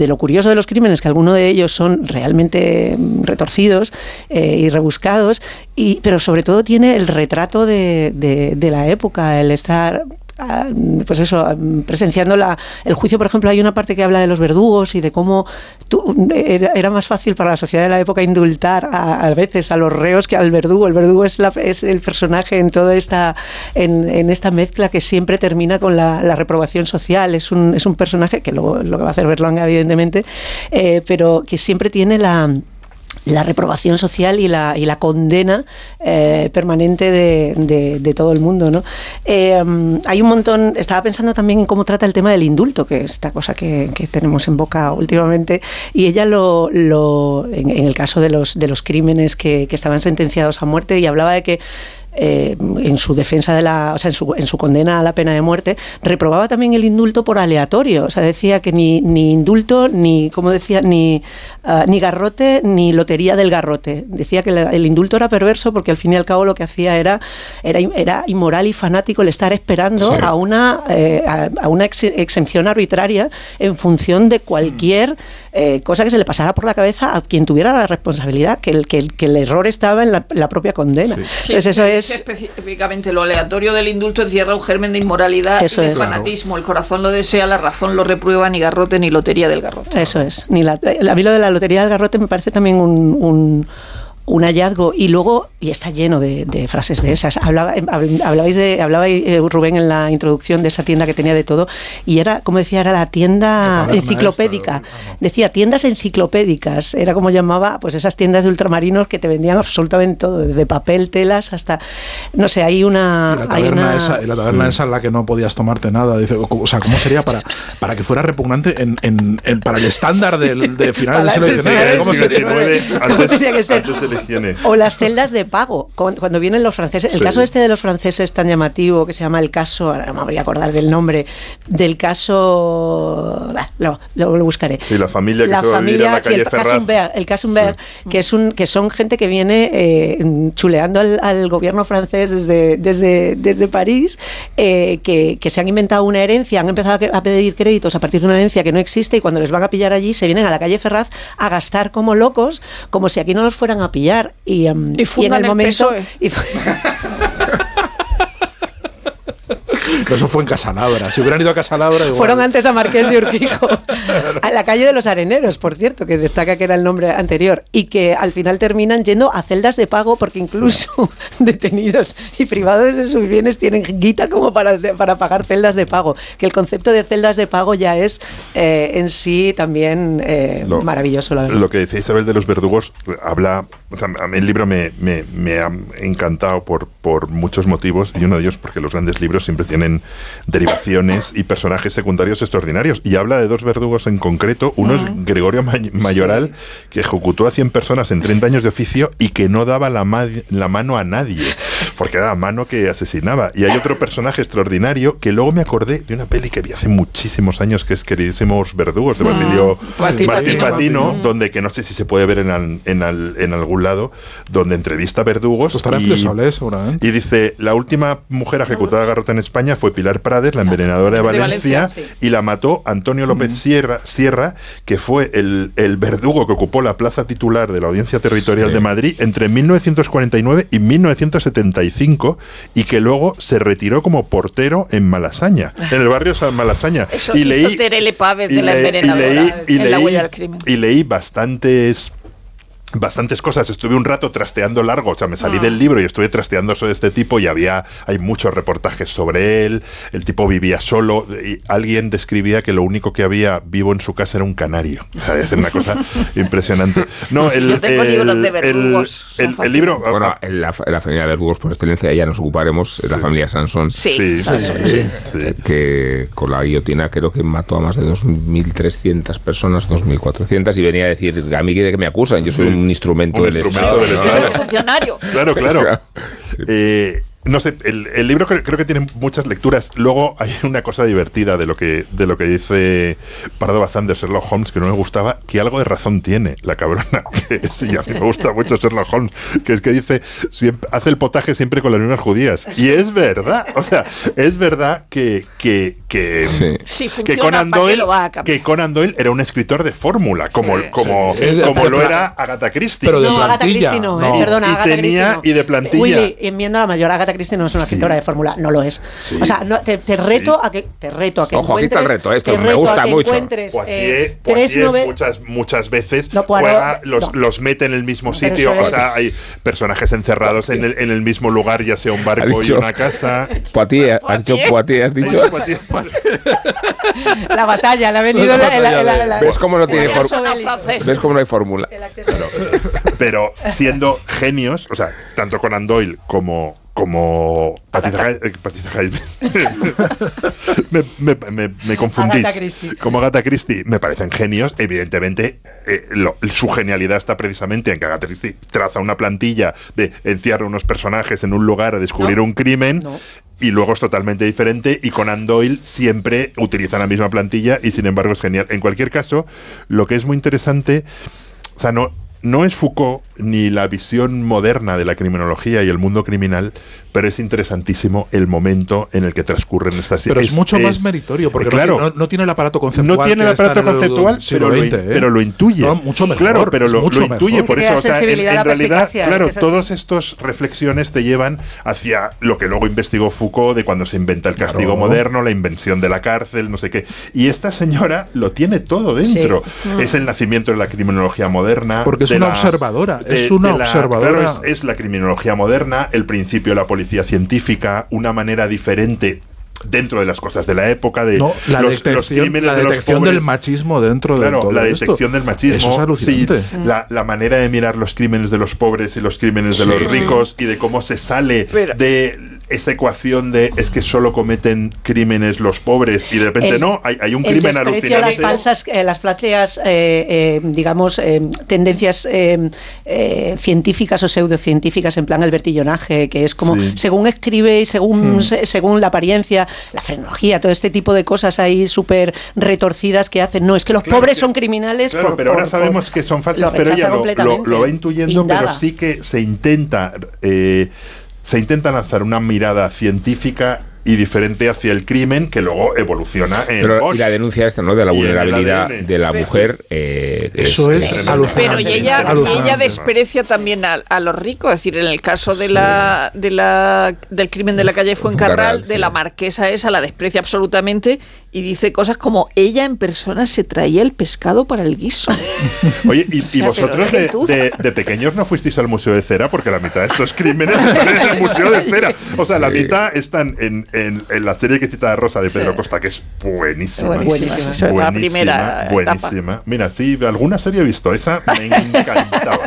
lo curioso de los crímenes, que algunos de ellos son realmente mm, retorcidos eh, y rebuscados, y, pero sobre todo tiene el retrato de, la época, el estar pues eso, ah, presenciando la, el juicio, por ejemplo, hay una parte que habla de los verdugos y de cómo era, más fácil para la sociedad de la época indultar a, veces a los reos que al verdugo. El verdugo es, la- el personaje en toda esta, en, esta mezcla que siempre termina con la, reprobación social. Es un, es un personaje que luego lo va a hacer Berlanga, evidentemente, eh, pero que siempre tiene la la reprobación social y la, y la condena eh, permanente de, de- todo el mundo. ¿no? Eh, mm, hay un montón, estaba pensando también en cómo trata el tema del indulto, que es esta cosa que, que tenemos en boca últimamente, y ella lo, lo en, en el caso de los, de los crímenes que, que estaban sentenciados a muerte, y hablaba de que eh, en su defensa de la, o sea, en su, en su condena a la pena de muerte, reprobaba también el indulto por aleatorio. O sea, decía que ni, ni indulto, ni, como decía, ni, ah, ni garrote, ni lotería del garrote. Decía que la- el indulto era perverso porque al fin y al cabo lo que hacía era, era, era inmoral y fanático el estar esperando Sí. a una, eh, a, a una ex- exención arbitraria en función de cualquier eh, cosa que se le pasara por la cabeza a quien tuviera la responsabilidad, que el, que el, que el error estaba en la, la propia condena. Sí, Entonces eso es... específicamente lo aleatorio del indulto encierra un germen de inmoralidad Eso y de es. fanatismo. El corazón lo desea, la razón lo reprueba, ni garrote ni lotería del garrote. Eso es. Ni la, a mí lo de la lotería del garrote me parece también un, un, un hallazgo. Y luego, y está lleno de, de frases de esas. Hablaba, hab- hablabais de, hablaba eh, Rubén en la introducción de esa tienda que tenía de todo. Y era, como decía, era la tienda enciclopédica. Decía tiendas enciclopédicas. Era como llamaba, pues esas tiendas de ultramarinos que te vendían absolutamente todo, desde papel, telas hasta. No sé, hay una. Y la hay taberna, una- esa, y la taberna esa en la que no podías tomarte nada. Dice, o o sea, ¿cómo sería para, para que fuera repugnante en, en- en- para el estándar del, de finales del siglo XIX? ¿Cómo antes, antes higiene. O las celdas de pago, cuando vienen los franceses. El Sí. caso este de los franceses tan llamativo que se llama el caso, ahora no me voy a acordar del nombre, del caso. bah, lo, lo- buscaré. Sí, la familia que se va a la sí, calle el Ferraz. Casumber, el Casumber, que, es un, que son gente que viene eh, chuleando al, al gobierno francés desde, desde, desde París, eh, que, que se han inventado una herencia, han empezado a a pedir créditos a partir de una herencia que no existe y cuando les van a pillar allí se vienen a la calle Ferraz a gastar como locos, como si aquí no los fueran a pillar. Y, Y en el el momento. Y- Eso fue en Casalabra. Si hubieran ido a Casalabra, igual. Fueron antes a Marqués de Urquijo, a la calle de los Areneros, por cierto, que destaca que era el nombre anterior, y que al final terminan yendo a celdas de pago porque incluso detenidos y privados de sus bienes tienen guita como para, para pagar celdas de pago. Que el concepto de celdas de pago ya es eh, en sí también eh, Lo- maravilloso, la verdad. Lo que decía Isabel de los verdugos habla. O sea, a mí el libro me, me- me ha encantado por, por muchos motivos y uno de ellos porque los grandes libros siempre tienen derivaciones y personajes secundarios extraordinarios. Y habla de dos verdugos en concreto. Uno es Gregorio May- Mayoral, que ejecutó a 100 personas en 30 años de oficio y que no daba la, ma- la mano a nadie, porque era la mano que asesinaba. Y hay otro personaje extraordinario que luego me acordé de una peli que vi hace muchísimos años, que es Queridísimos Verdugos, de Mm. Basilio Martín Martín Patino. Patino, Mm. donde que no sé si se puede ver en, al- en, al- en algún lado, donde entrevista a verdugos. en y- y dice, la última mujer ejecutada a garrote en España fue Pilar Prades, la envenenadora de De Valencia, sí. y la mató Antonio López Sierra, Sierra, que fue el, el verdugo que ocupó la plaza titular de la Audiencia Territorial Sí. de Madrid entre 1949 y 1975, y que luego se retiró como portero en Malasaña, en el barrio San Malasaña. Eso y hizo leí, y le- leí- y leí- y leí bastantes bastantes cosas. Estuve un rato trasteando largo, o sea, me salí Ah. del libro y estuve trasteando sobre este tipo y había, hay muchos reportajes sobre él. El tipo vivía solo y alguien describía que lo único que había vivo en su casa era un canario. O sea, es una cosa impresionante. No, el, Yo tengo el- libros de verdugos, el- el libro, Bueno, en la, en la familia de verdugos por excelencia ya nos ocuparemos, la familia Sansón. Sí, Sí, Sansón, sí, sí. sí. que con la guillotina creo que mató a más de 2.300 personas, 2.400, y venía a decir, a mí de que me acusan, yo soy Sí. Un instrumento Un del instrumento Estado. del ¿no? Yo soy Estado. funcionario. Claro, claro. Claro. Eh, no sé, el, el libro creo, creo que tiene muchas lecturas. Luego hay una cosa divertida de lo que, de lo que dice Pardo Bazán de Sherlock Holmes que no me gustaba, que algo de razón tiene la cabrona. Que sí, a mí me gusta mucho Sherlock Holmes, que es que dice, siempre, hace el potaje siempre con las mismas judías. Y es verdad, o sea, es verdad que, que, que, Sí. Que Conan ¿para qué Doyle, que Conan Doyle era un escritor de fórmula, como, Sí. como, Sí. como lo era Agatha Christie. pero de no, Agatha plantilla, Christie no, no. eh, perdona, Y Agatha tenía- Christie no. y de plantilla. Willy, enmiendo a la mayor, Agatha Christie no es una Sí. escritora de fórmula, no lo es. Sí. O sea, no, te, te reto Sí. a que te reto a que Ojo, aquí está el encuentres, reto, esto te me reto gusta a que mucho. encuentres Poitier, eh, tres Poitier novelas. muchas, muchas veces No, Poirot, juega, los, no. los mete en el mismo sitio. O sea, hay personajes encerrados en el, en el mismo lugar, ya sea un barco y dicho- una casa. Poitiers, has dicho Poitiers, has dicho. Poitier. La batalla, le ha venido La la, la- la- la- ¿Ves cómo no tiene. ¿Ves cómo no hay fórmula? Pero siendo genios, o sea, tanto Conan Doyle como como Patricia Highsmith- eh, me, me, me, me confundís. Agatha. Como Agatha Christie me parecen genios. Evidentemente, eh, lo- su genialidad está precisamente en que Agatha Christie traza una plantilla de encierra unos personajes en un lugar a descubrir No. un crimen. No. Y luego es totalmente diferente. Y Conan Doyle siempre utiliza la misma plantilla y sin embargo es genial. En cualquier caso, lo que es muy interesante, o sea, no, no es Foucault ni la visión moderna de la criminología y el mundo criminal, pero es interesantísimo el momento en el que transcurren estas Pero es, mucho más meritorio, porque no claro, tiene- no, no tiene el aparato conceptual. no tiene el aparato conceptual, pero, lo, ¿eh? pero lo intuye. No, mucho mejor, Claro, pero lo, mucho lo intuye. mejor. Por eso, crea o sea, en, realidad, claro, es que todas estas reflexiones te llevan hacia lo que luego investigó Foucault de cuando se inventa el castigo Claro. moderno, la invención de la cárcel, no sé qué. Y esta señora lo tiene todo dentro. Es el nacimiento de la criminología moderna. Porque es una observadora, es una observadora. Claro, es, es la criminología moderna, el principio de la policía científica, una manera diferente dentro de las cosas de la época, de No, la los, los detección, crímenes la de los detección del machismo dentro de Claro, todo la esto. detección del machismo. Eso es alucinante. sí, la, la manera de mirar los crímenes de los pobres y los crímenes de Sí. los ricos y de cómo se sale Pero- de esta ecuación de es que solo cometen crímenes los pobres y de repente El- no, hay, hay un crimen desprecio a las alucinante. falsas, eh, las falsas, eh, eh, digamos, eh, tendencias eh, científicas o pseudocientíficas en plan el vertillonaje, que es como Sí. según escribe y según, se- según la apariencia, la frenología, todo este tipo de cosas ahí súper retorcidas que hacen. No, es que los Claro, pobres que- son criminales. Claro, por- pero ahora sabemos por- que son falsas, pero ella lo, lo, lo va intuyendo, pero sí que se intenta eh, se intenta lanzar una mirada científica y diferente hacia el crimen que luego evoluciona en Pero, Bosch. y la denuncia esta, ¿no? De la vulnerabilidad de la mujer. eh, Eso es alucinante. Pero y ella, y ella desprecia también a, a los ricos, es decir, en el caso de la, de la del crimen de la calle Fuencarral, Fuencarral, de la marquesa esa, la desprecia absolutamente y dice cosas como ella en persona se traía el pescado para el guiso. Oye, ¿y, vosotros de, de- de pequeños no fuisteis al Museo de Cera? Porque la mitad de estos crímenes están en el Museo de Cera. O sea, la mitad están en, en- en la serie que cita Rosa de Pedro Sí. Costa, que es buenísima. Buenísima, todo la primera etapa. buenísima. Mira, sí, alguna serie he visto. Esa me encantaba.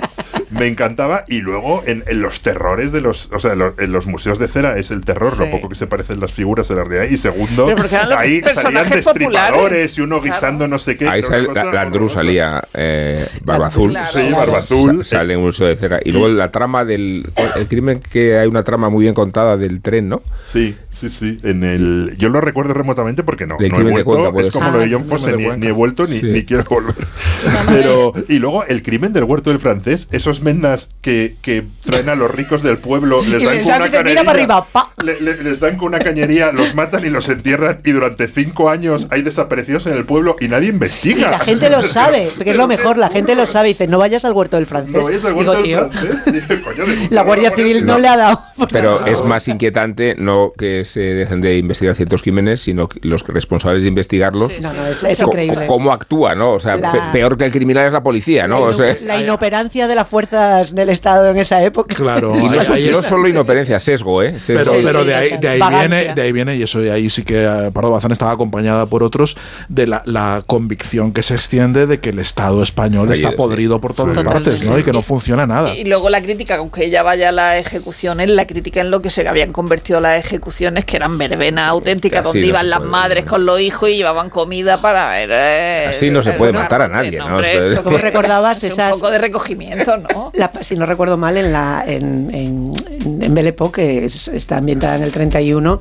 Me encantaba. Y luego en, en los terrores de los. O sea, en los, en los museos de cera es el terror, lo poco que se parecen las figuras de la realidad. Y segundo, ahí salían destripadores y uno Claro. guisando no sé qué. Ahí sale la, la Andrew salía eh, Barba Azul. Claro. Sí, Barba Azul. Sa- Sale en un museo de cera. Y luego la trama del. El crimen que hay una trama muy bien contada del tren, ¿no? Sí, sí, sí. En el, yo lo recuerdo remotamente porque no, Del no he crimen de vuelto. Cuenca, puede es como ser. lo de Ah, John el Fosse, ni, ni he vuelto ni, Sí. ni quiero volver. Pero, y luego el crimen del huerto del francés, eso mendas que, que traen a los ricos del pueblo, les Y dan les con una cañería, arriba, le- le- les dan con una cañería, los matan y los entierran y durante cinco años hay desaparecidos en el pueblo y nadie Y investiga. la gente lo sabe, que es lo mejor, la gente lo sabe. Dice, no vayas al huerto del francés. No vayas al Digo, huerto del tío, francés. "Coño, la Guardia Civil no, le ha dado. Pero es más inquietante no que se dejen de investigar ciertos crímenes, sino que los responsables de investigarlos. No, no, es, es increíble. ¿Cómo actúa, no? O sea, La- pe- peor que el criminal es la policía, ¿no? O sea, La inoperancia de las fuerzas del Estado en esa época. Claro, no, solo inoperencia, sesgo, ¿eh? Sesgo. Pero, Sí, pero sí, de ahí, de ahí viene, de ahí viene, y eso de ahí sí que eh, Pardo Bazán estaba acompañada por otros, de la, la convicción que se extiende de que el Estado español Ahí está es, podrido por todas Sí. partes, ¿no? Y que no funciona nada. Y luego la crítica, aunque ella vaya a las ejecuciones, la crítica en lo que se habían convertido las ejecuciones, que eran verbena auténtica, Así donde no iban las madres con los hijos y llevaban comida para ver. eh, Así no se puede matar a garrote, nadie, ¿no? hombre, esto Como recordabas es esas... Un poco de recogimiento, ¿no? La- si no recuerdo mal, en, la, en, en, en Belle Époque, que es- está ambientada en el 31,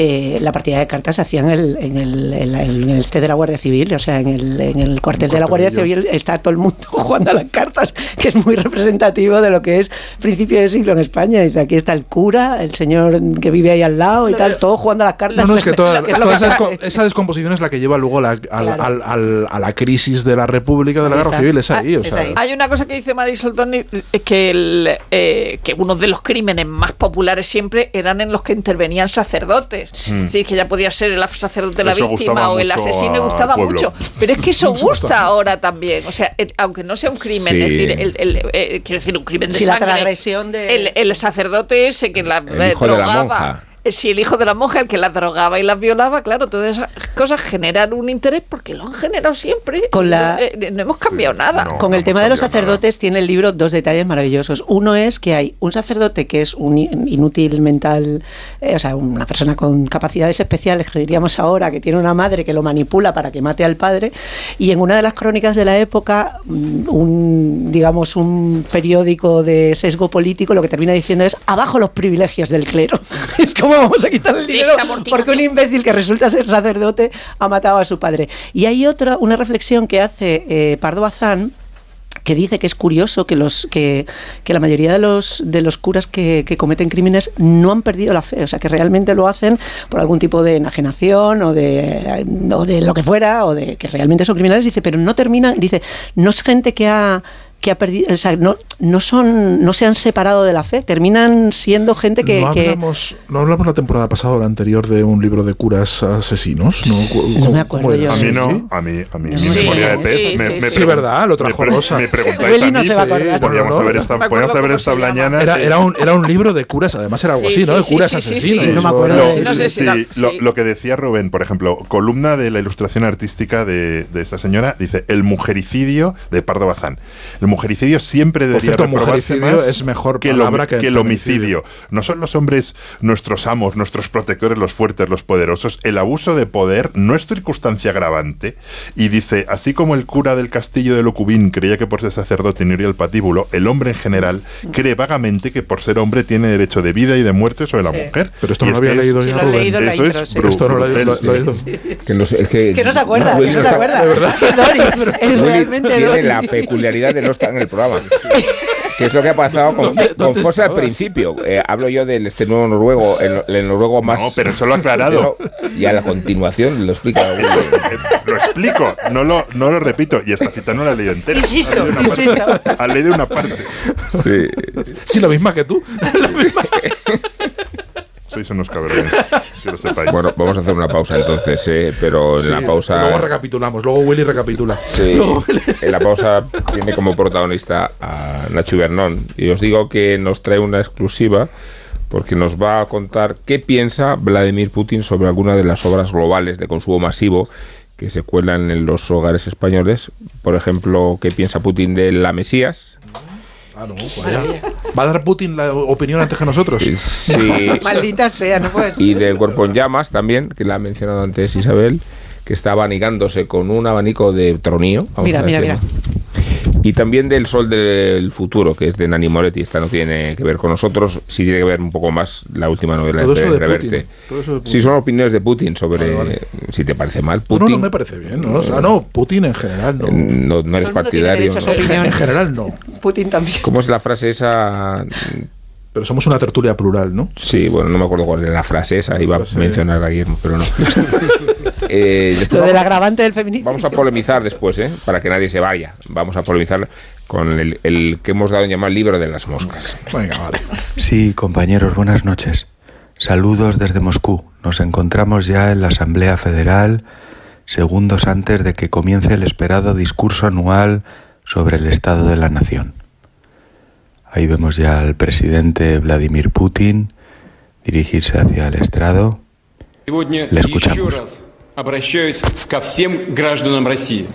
eh, la partida de cartas se hacía en el, en, el, en, la- en el este de la Guardia Civil, o sea, en el, en el cuartel de la Guardia. Civil está todo el mundo jugando a las cartas, que es muy representativo de lo que es principio de siglo en España. Dice, aquí está el cura, el señor que vive ahí al lado y tal, todo jugando a las cartas. No, no, es que toda, Que es lo toda que esa, descomposición es la que lleva luego la- al- Claro. al- al- a la crisis de la República, de la Ahí Guerra. Civil. Es ahí, Ah, o es sea, ahí. Hay una cosa que dice Marisol Tony, eh, que, el, eh, que uno de los crímenes más populares siempre eran en los que intervenían sacerdotes. Es decir, que ya podía ser el sacerdote la víctima o el asesino y al gustaba mucho. Pero es que eso gusta ahora también. O sea, el- aunque no sea un crimen, Sí. es decir, el, el- eh, quiero decir, un crimen de Sí, la sangre. transgresión de- el, el sacerdote ese que la El eh, hijo de la drogaba. Eh, Si el hijo de la monja, el que las drogaba y las violaba, claro, todas esas cosas generan un interés porque lo han generado siempre. Con la- no, eh, no hemos cambiado nada. No. Con el tema de los sacerdotes tiene el libro dos detalles maravillosos. Uno es que hay un sacerdote que es un in- inútil mental, eh, o sea, una persona con capacidades especiales, que diríamos ahora, que tiene una madre que lo manipula para que mate al padre. Y en una de las crónicas de la época, mm, un, digamos, un periódico de sesgo político lo que termina diciendo es abajo los privilegios del clero. es como vamos a quitar el dinero porque un imbécil que resulta ser sacerdote ha matado a su padre. Y hay otra, una reflexión que hace eh, Pardo Bazán que dice que es curioso que los que, que la mayoría de los de los curas que, que cometen crímenes no han perdido la fe, o sea que realmente lo hacen por algún tipo de enajenación o de o de lo que fuera o de que realmente son criminales, dice, pero no terminan, dice, no es gente que ha que ha perdido, o sea, no, no son, no se han separado de la fe, terminan siendo gente que, no, que- hablamos, no hablamos la temporada pasada o la anterior de un libro de curas asesinos, ¿no? No ¿cómo- me acuerdo yo. A mí no, sí. a mí, a mí, mi Sí, memoria de pez sí, me, sí, me sí. ¿verdad? Lo trajo me, Rosa. me preguntáis a no mí se va a no, haber esta, podíamos haber llama. mañana. Era, que- era, un, era un libro de curas, además era algo Sí, así, ¿no? sí, De curas asesinos. sí. No me acuerdo Lo, que decía Rubén, por ejemplo, columna de la ilustración artística de, de esta señora, dice el mujericidio de Pardo Bazán. El mujericidio siempre debería cierto, reprobarse mujericidio más es mejor que, el, que que homicidio. No son los hombres nuestros amos, nuestros protectores, los fuertes, los poderosos. El abuso de poder no es circunstancia agravante. Y dice, así como el cura del castillo de Locubín creía que por ser sacerdote no iría al patíbulo, el hombre en general cree vagamente que por ser hombre tiene derecho de vida y de muerte sobre la Sí. mujer. Pero esto Y no lo había leído yo, Eso es. Que no, se acuerda, que no se acuerda. de verdad. Es realmente tiene la peculiaridad de no estar en el programa. Que es lo que ha pasado con, ¿Dónde- con dónde Fosse al principio. Eh, hablo yo del este nuevo noruego, el, el noruego más. No, pero eso lo ha aclarado. Y a la continuación lo explica. Eh, lo explico, no lo, no lo repito. Y esta cita no la he leído entera. Insisto, Ha insisto. parte. Ha leído una parte. Sí. Sí, la misma que tú. Sois unos cabrones, que lo sepáis. Bueno, vamos a hacer una pausa entonces, eh, pero en Sí, la pausa. Luego recapitulamos, luego Willy recapitula. Sí, Luego- en la pausa tiene como protagonista a Nacho Bernón. Y os digo que nos trae una exclusiva porque nos va a contar qué piensa Vladimir Putin sobre alguna de las obras globales de consumo masivo que se cuelan en los hogares españoles. Por ejemplo, qué piensa Putin de la Mesías. Ah, vaya. ¿Va a dar Putin la opinión antes que nosotros? Sí. Maldita sea, no puedes. Y del cuerpo en llamas también, que la ha mencionado antes Isabel, que está abanicándose con un abanico de tronío. vamos Mira, a mira, decirlo. Y también del Sol del Futuro, que es de Nani Moretti. Esta no tiene que ver con nosotros, sí tiene que ver un poco más la última novela Todo de eso de Reverte. Putin, todo eso de Sí, Putin. son opiniones de Putin sobre Vale, vale. si te parece mal. No, Putin, no me parece bien, ¿no? O sea, no, Putin en general no. no, no eres partidario. ¿no? En general no. Putin también. ¿Cómo es la frase esa? Pero somos una tertulia plural, ¿no? Sí, bueno, no me acuerdo cuál era la frase esa, iba frase- a mencionar a Guillermo, pero no. Eh, después Lo del agravante del feminismo. Vamos a polemizar después, ¿eh? Para que nadie se vaya. Vamos a polemizar con el, el que hemos dado en llamar libro de las moscas. Venga, vale. Sí, compañeros, buenas noches. Saludos desde Moscú. Nos encontramos ya en la Asamblea Federal, segundos antes de que comience el esperado discurso anual sobre el Estado de la Nación. Ahí vemos ya al presidente Vladimir Putin dirigirse hacia el estrado. Сегодня Le еще escuchamos. раз обращаюсь ко всем гражданам России.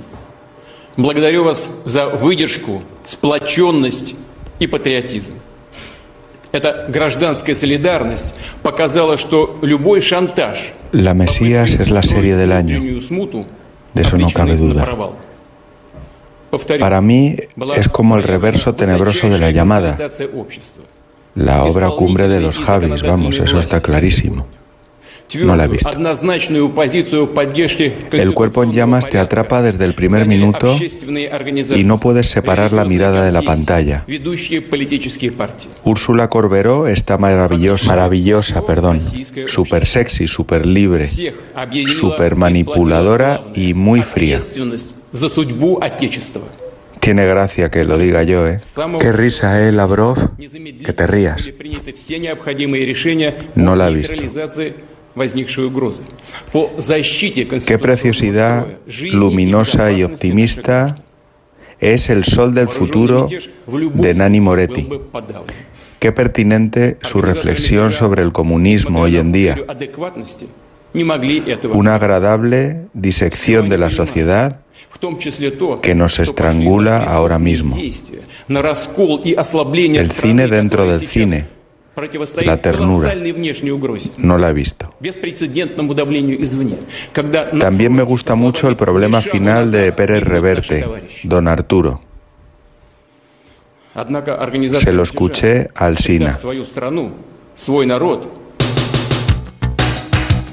Благодарю вас за выдержку, сплоченность и патриотизм. Эта гражданская солидарность показала, что любой шантаж La Mesías es la serie del año. внутреннюю смуту De eso no cabe обречены на duda. Para mí es como el reverso tenebroso de la llamada, la obra cumbre de los Javis, vamos, eso está clarísimo. No la he visto. El cuerpo en llamas te atrapa desde el primer minuto y no puedes separar la mirada de la pantalla. Úrsula Corberó está maravillosa, maravillosa, perdón, súper sexy, súper libre, súper manipuladora y muy fría. Tiene gracia que lo diga yo, ¿eh? Qué risa, ¿eh, Lavrov? Que te rías. No la he visto. Qué preciosidad luminosa y optimista es el sol del futuro de Nani Moretti. Qué pertinente su reflexión sobre el comunismo hoy en día. Una agradable disección de la sociedad que nos estrangula ahora mismo. El cine dentro del cine, la ternura, no la he visto. También me gusta mucho el problema final de Pérez Reverte, don Arturo. Se lo escuché al Sina.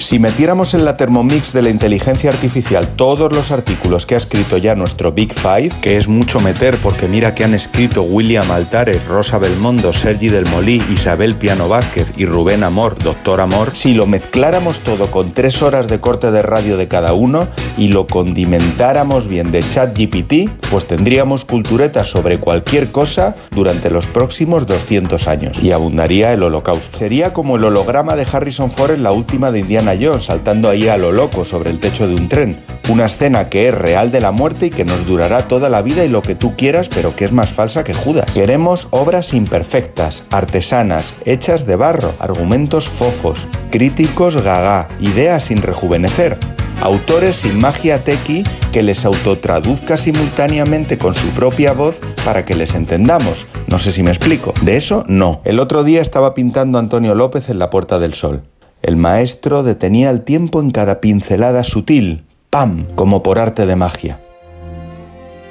Si metiéramos en la Thermomix de la inteligencia artificial todos los artículos que ha escrito ya nuestro Big Five, que es mucho meter porque mira que han escrito William Altares, Rosa Belmondo, Sergi del Molí, Isabel Piano Vázquez y Rubén Amor, Doctor Amor, si lo mezcláramos todo con tres horas de corte de radio de cada uno y lo condimentáramos bien de chat GPT, pues tendríamos culturetas sobre cualquier cosa durante los próximos 200 años y abundaría el holocausto. Sería como el holograma de Harrison Ford en la última de Indiana Jones, saltando ahí a lo loco sobre el techo de un tren. Una escena que es real de la muerte y que nos durará toda la vida y lo que tú quieras, pero que es más falsa que Judas. Queremos obras imperfectas, artesanas, hechas de barro, argumentos fofos, críticos gaga, ideas sin rejuvenecer. Autores sin magia tequi que les autotraduzca simultáneamente con su propia voz para que les entendamos. No sé si me explico. De eso no. El otro día estaba pintando Antonio López en la Puerta del Sol. El maestro detenía el tiempo en cada pincelada sutil, ¡pam!, como por arte de magia.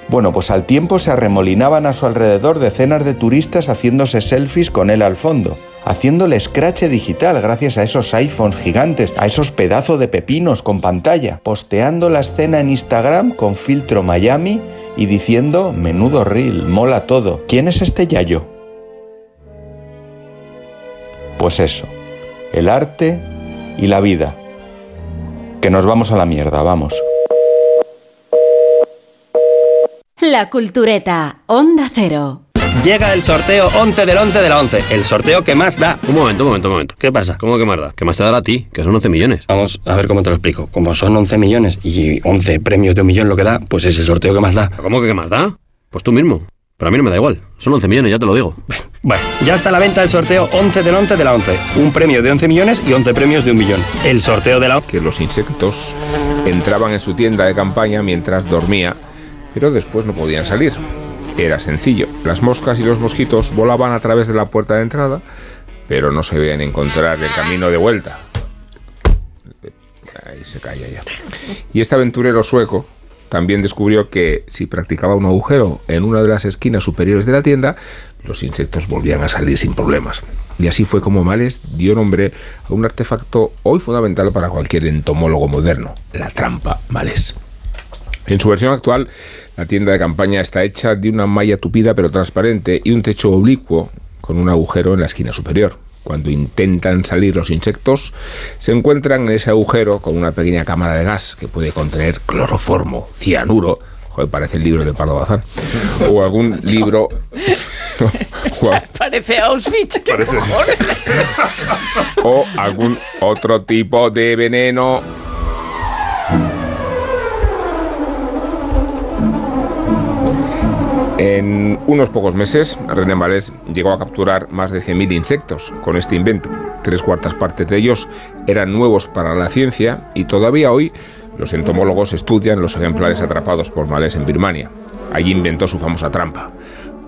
Bueno, pues al tiempo se arremolinaban a su alrededor decenas de turistas haciéndose selfies con él al fondo, haciéndole scratch digital gracias a esos iPhones gigantes, a esos pedazos de pepinos con pantalla, posteando la escena en Instagram con filtro Miami y diciendo, menudo reel, mola todo. ¿Quién es este Yayo? Pues eso, el arte y la vida. Que nos vamos a la mierda, vamos. La Cultureta, Onda Cero. Llega el sorteo 11 del 11 de la 11, el sorteo que más da. Un momento, un momento, un momento. ¿Qué pasa? ¿Cómo que más da? ¿Qué más te dará a ti? Que son 11 millones. Vamos a ver cómo te lo explico. Como son 11 millones y 11 premios de un millón lo que da, pues es el sorteo que más da. ¿Cómo que qué más da? Pues tú mismo. Pero a mí no me da igual. Son 11 millones, ya te lo digo. Bueno, ya está a la venta el sorteo 11 del 11 de la 11. Un premio de 11 millones y 11 premios de un millón. El sorteo de la que los insectos entraban en su tienda de campaña mientras dormía, pero después no podían salir. Era sencillo. Las moscas y los mosquitos volaban a través de la puerta de entrada, pero no se veían encontrar el camino de vuelta. Ahí se calla ya. Y este aventurero sueco también descubrió que si practicaba un agujero en una de las esquinas superiores de la tienda, los insectos volvían a salir sin problemas. Y así fue como Males dio nombre a un artefacto hoy fundamental para cualquier entomólogo moderno, la trampa Males. En su versión actual, la tienda de campaña está hecha de una malla tupida pero transparente y un techo oblicuo con un agujero en la esquina superior. Cuando intentan salir los insectos, se encuentran en ese agujero con una pequeña cámara de gas que puede contener cloroformo, cianuro, joder, parece el libro de Pardo Bazán, o algún libro... o, Parece Auschwitz, ¿qué cojones? o algún otro tipo de veneno En unos pocos meses, René Malés llegó a capturar más de 100.000 insectos con este invento. Tres cuartas partes de ellos eran nuevos para la ciencia y todavía hoy los entomólogos estudian los ejemplares atrapados por Malés en Birmania. Allí inventó su famosa trampa.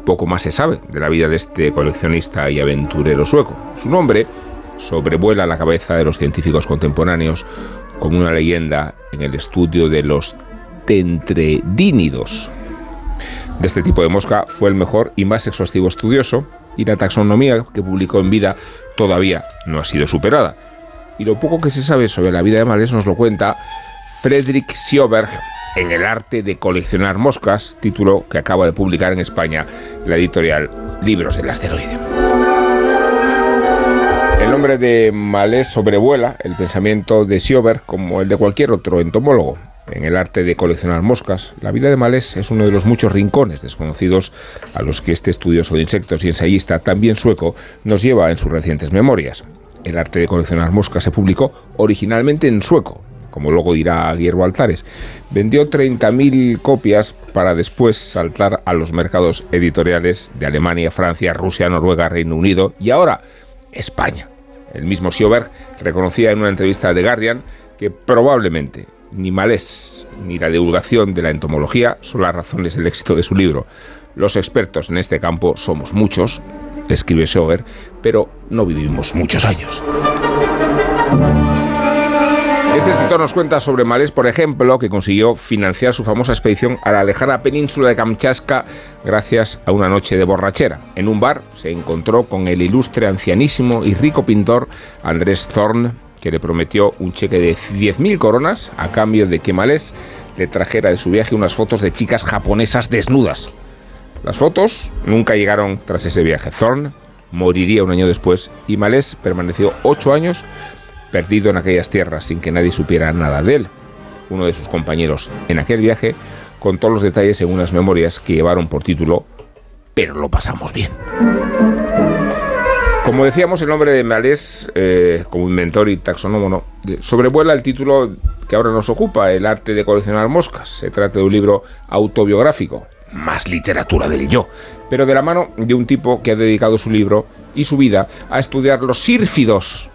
Poco más se sabe de la vida de este coleccionista y aventurero sueco. Su nombre sobrevuela la cabeza de los científicos contemporáneos como una leyenda en el estudio de los tentredínidos, de este tipo de mosca fue el mejor y más exhaustivo estudioso, y la taxonomía que publicó en vida todavía no ha sido superada. Y lo poco que se sabe sobre la vida de Malés nos lo cuenta Friedrich Sjoberg en El arte de coleccionar moscas, título que acaba de publicar en España la editorial Libros del Asteroide. El nombre de Malés sobrevuela el pensamiento de Sjoberg como el de cualquier otro entomólogo en el arte de coleccionar moscas, la vida de Malés es uno de los muchos rincones desconocidos a los que este estudioso de insectos y ensayista, también sueco, nos lleva en sus recientes memorias. El arte de coleccionar moscas se publicó originalmente en sueco, como luego dirá Guillermo Altares. Vendió 30.000 copias para después saltar a los mercados editoriales de Alemania, Francia, Rusia, Noruega, Reino Unido y ahora España. El mismo Sjoberg reconocía en una entrevista de Guardian que probablemente ni Malés ni la divulgación de la entomología son las razones del éxito de su libro. Los expertos en este campo somos muchos, escribe Schober, pero no vivimos muchos años. Este escritor nos cuenta sobre Malés, por ejemplo, que consiguió financiar su famosa expedición a la lejana península de Kamchatka gracias a una noche de borrachera. En un bar se encontró con el ilustre, ancianísimo y rico pintor Andrés Zorn, que le prometió un cheque de 10.000 coronas a cambio de que Malés le trajera de su viaje unas fotos de chicas japonesas desnudas. Las fotos nunca llegaron tras ese viaje. Thorne moriría un año después y Malés permaneció ocho años perdido en aquellas tierras sin que nadie supiera nada de él. Uno de sus compañeros en aquel viaje contó los detalles en unas memorias que llevaron por título Pero lo pasamos bien. Como decíamos, el nombre de Malés, eh, como inventor y taxonómono, sobrevuela el título que ahora nos ocupa, El arte de coleccionar moscas. Se trata de un libro autobiográfico, más literatura del yo, pero de la mano de un tipo que ha dedicado su libro y su vida a estudiar los sírfidos,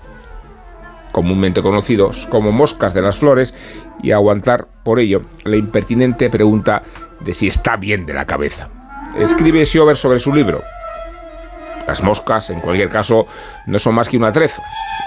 comúnmente conocidos como moscas de las flores, y aguantar por ello la impertinente pregunta de si está bien de la cabeza. Escribe Siober sobre su libro, las moscas, en cualquier caso, no son más que un atrezo,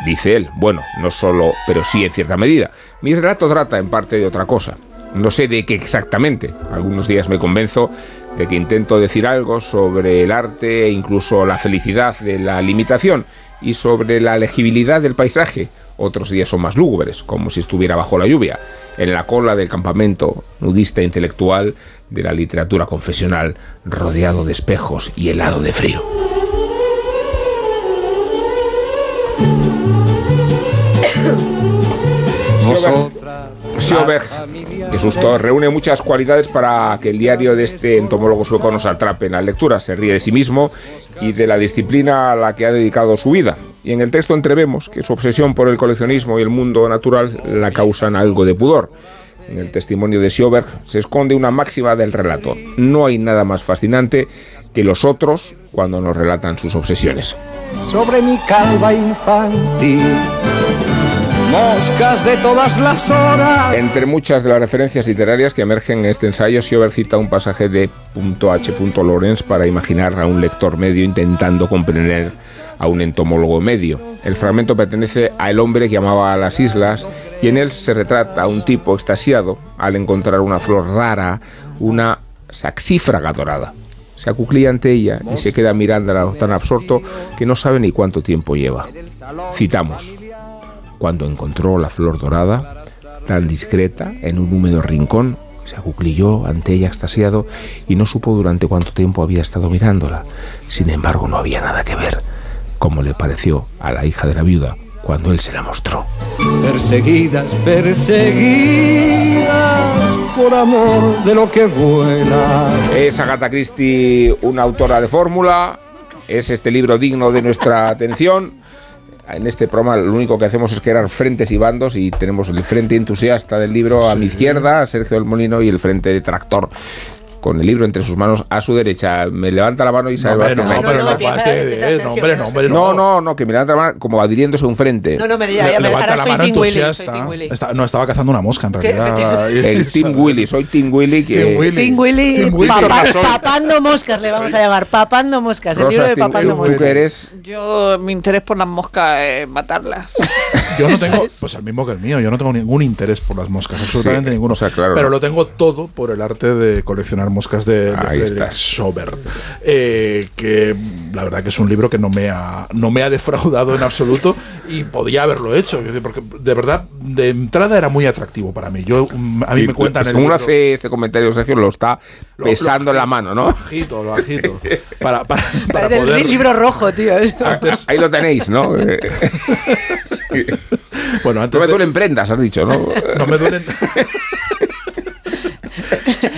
dice él. Bueno, no solo, pero sí en cierta medida. Mi relato trata en parte de otra cosa. No sé de qué exactamente. Algunos días me convenzo de que intento decir algo sobre el arte e incluso la felicidad de la limitación y sobre la legibilidad del paisaje. Otros días son más lúgubres, como si estuviera bajo la lluvia, en la cola del campamento nudista intelectual de la literatura confesional, rodeado de espejos y helado de frío. Sjoberg, que susto, reúne muchas cualidades para que el diario de este entomólogo sueco nos atrape en la lectura. Se ríe de sí mismo y de la disciplina a la que ha dedicado su vida. Y en el texto entrevemos que su obsesión por el coleccionismo y el mundo natural la causan algo de pudor. En el testimonio de Sjoberg se esconde una máxima del relato. No hay nada más fascinante que los otros cuando nos relatan sus obsesiones. Sobre mi calva infantil moscas de todas las horas. Entre muchas de las referencias literarias que emergen en este ensayo, Sjoberg cita un pasaje de H. Lorenz para imaginar a un lector medio intentando comprender a un entomólogo medio. El fragmento pertenece a el hombre que amaba a las islas y en él se retrata a un tipo extasiado al encontrar una flor rara, una saxífraga dorada. Se acuclilla ante ella y se queda mirándola tan absorto que no sabe ni cuánto tiempo lleva. Citamos. Cuando encontró la flor dorada, tan discreta, en un húmedo rincón, se acuclilló ante ella extasiado y no supo durante cuánto tiempo había estado mirándola. Sin embargo, no había nada que ver, como le pareció a la hija de la viuda cuando él se la mostró. Perseguidas, perseguidas por amor de lo que vuela. Es Agatha Christie una autora de fórmula. Es este libro digno de nuestra atención. En este programa lo único que hacemos es crear frentes y bandos y tenemos el frente entusiasta del libro a mi izquierda, Sergio del Molino, y el frente detractor con el libro entre sus manos a su derecha. Me levanta la mano y se No, va hombre, no, pero no no, hombre, no, hombre, no. No, no, no, que me levanta la mano como adhiriéndose a un frente. No, no me diga, Le- ya me levanta la mano entusiasta. No, estaba cazando una mosca en realidad. El Team Willy, soy Team Willy que... Team Willy. Papando moscas le vamos a llamar, papando moscas, el libro de papando ¿tú moscas. Yo, mi interés por las moscas es matarlas. Yo no tengo, pues el mismo que el mío, yo no tengo ningún interés por las moscas, absolutamente ninguno. o sea, claro, pero no. lo tengo todo por el arte de coleccionar moscas de, de Ahí. Schobert, eh, que la verdad que es un libro que no me ha, no me ha defraudado en absoluto y podía haberlo hecho, porque de verdad de entrada era muy atractivo para mí. Yo mm, a mí Y me cuentan el Según libro- hace este comentario, Sergio, lo está Lo- pesando lo- en la mano, ¿no? Lo agito, lo agito. Para, para, para Parece el libro rojo, tío. Antes- Ahí lo tenéis, ¿no? Bueno, antes no me de- duelen prendas, has dicho, ¿no? No me duelen.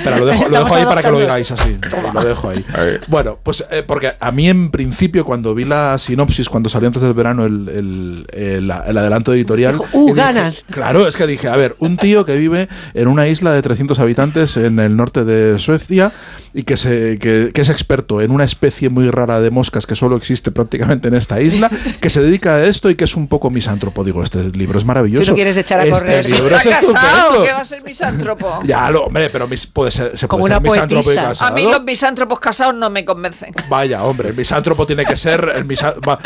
Pero lo dejo, lo Estamos dejo ahí para que lo digáis así. Lo dejo ahí. Bueno, pues eh, porque a mí en principio cuando vi la sinopsis, cuando salió antes del verano el, el- el- el adelanto editorial... Dijo, "Uh, dije- ganas". Claro, es que dije, a ver, un tío que vive en una isla de 300 habitantes en el norte de Suecia y que, se, que, que es experto en una especie muy rara de moscas que solo existe prácticamente en esta isla, que se dedica a esto y que es un poco misántropo. Digo, este libro es maravilloso. Tú no quieres echar a Este correr. libro es que va a ser misántropo. Ya, lo, hombre, pero mis- puede ser, se Como puede una ser misántropo y poetisa. casado. A mí los misánropos casados no me convencen. Vaya, hombre, el misántropo tiene que ser el misa- va,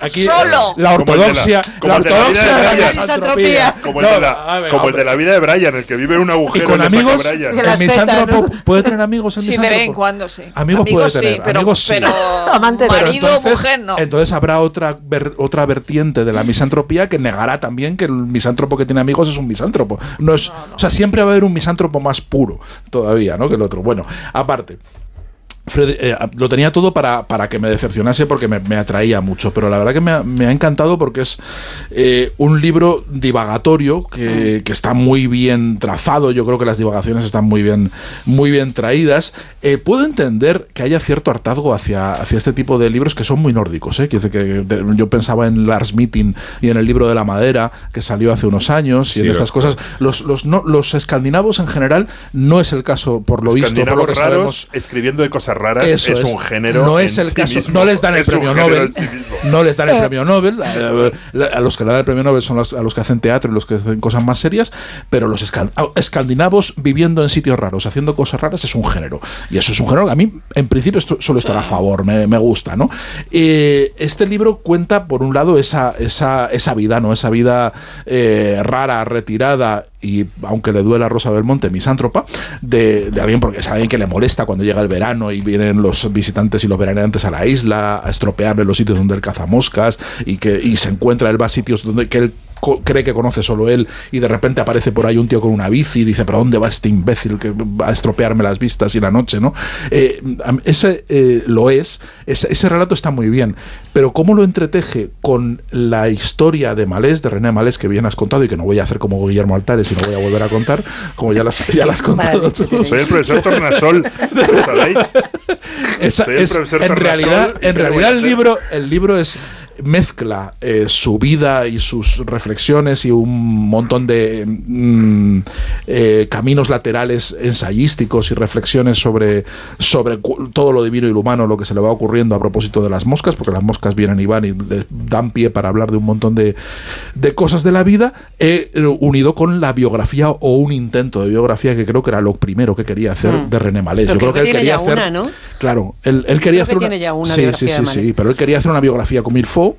Aquí Solo. la Como el de la- ortodoxia, la de la de misantropía. Como el, de la, a ver, como el de hombre. la vida de Brian, el que vive en un agujero con y saca amigos, Brian. El misántropo ¿no? puede tener amigos el Sí, de vez en cuando, sí. Amigos puede sí, tener, pero, amigos sí. pero Amante, pero marido o mujer no. entonces habrá otra ver- otra vertiente de la misantropía que negará también que el misántropo que tiene amigos es un misántropo. No es, o sea, siempre va a haber un misántropo más puro todavía, ¿no? Que el otro. Bueno, aparte. Fred- eh, lo tenía todo para, para que me decepcionase porque me, me atraía mucho, pero la verdad que me ha, me ha encantado porque es eh, un libro divagatorio que, que está muy bien trazado, yo creo que las divagaciones están muy bien, muy bien traídas. Eh, puedo entender que haya cierto hartazgo hacia, hacia este tipo de libros que son muy nórdicos. ¿eh? Que de- yo pensaba en Lars Meeting y en el libro de la madera que salió hace unos años y en estas cosas. Los, los, no- los escandinavos en general no es el caso, por lo visto, por lo que raros sabemos. escribiendo de cosas raras Eso es, un género. No es el sí caso. mismo. No les dan el Es premio Nobel. sí. No les dan el premio Nobel. eh, A los que le dan el premio Nobel son los, a los que hacen teatro y los que hacen cosas más serias. Pero los escan- escandinavos viviendo en sitios raros, haciendo cosas raras, es un género. Y eso es un género que a mí, en principio, esto, suelo estar a favor, me, me gusta. ¿no? Eh, este libro cuenta, por un lado, esa, esa, esa vida, ¿no? Esa vida eh, rara, retirada y aunque le duela a Rosa Belmonte, misántropa, de, de alguien porque es alguien que le molesta cuando llega el verano y vienen los visitantes y los veraneantes a la isla a estropearle los sitios donde él caza moscas y que y se encuentra, él va a sitios donde que él cree que conoce solo él y de repente aparece por ahí un tío con una bici y dice, pero ¿dónde va este imbécil que va a estropearme las vistas y la noche? ¿no? Eh, a- ese eh, lo es, ese, ese relato está muy bien, pero cómo lo entreteje con la historia de Malés, de René Malés, que bien has contado y que no voy a hacer como Guillermo Altares y no voy a volver a contar, como ya las, ya las has contado tú. Soy el profesor Tornasol, ¿lo sabéis? Esa- Soy el es- profesor en Tornasol realidad, en realidad el libro, el libro es mezcla eh, su vida y sus reflexiones y un montón de mm, eh, caminos laterales ensayísticos y reflexiones sobre, sobre todo lo divino y lo humano, lo que se le va ocurriendo a propósito de las moscas, porque las moscas vienen y van y dan pie para hablar de un montón de, de cosas de la vida, eh, unido con la biografía o un intento de biografía que creo que era lo primero que quería hacer Mm. de René. Pero Yo creo que él quería hacer una, ¿no? Claro, él, él quería Creo que hacer una... tiene ya una sí, biografía sí, sí, sí, pero él quería hacer una biografía con Milfo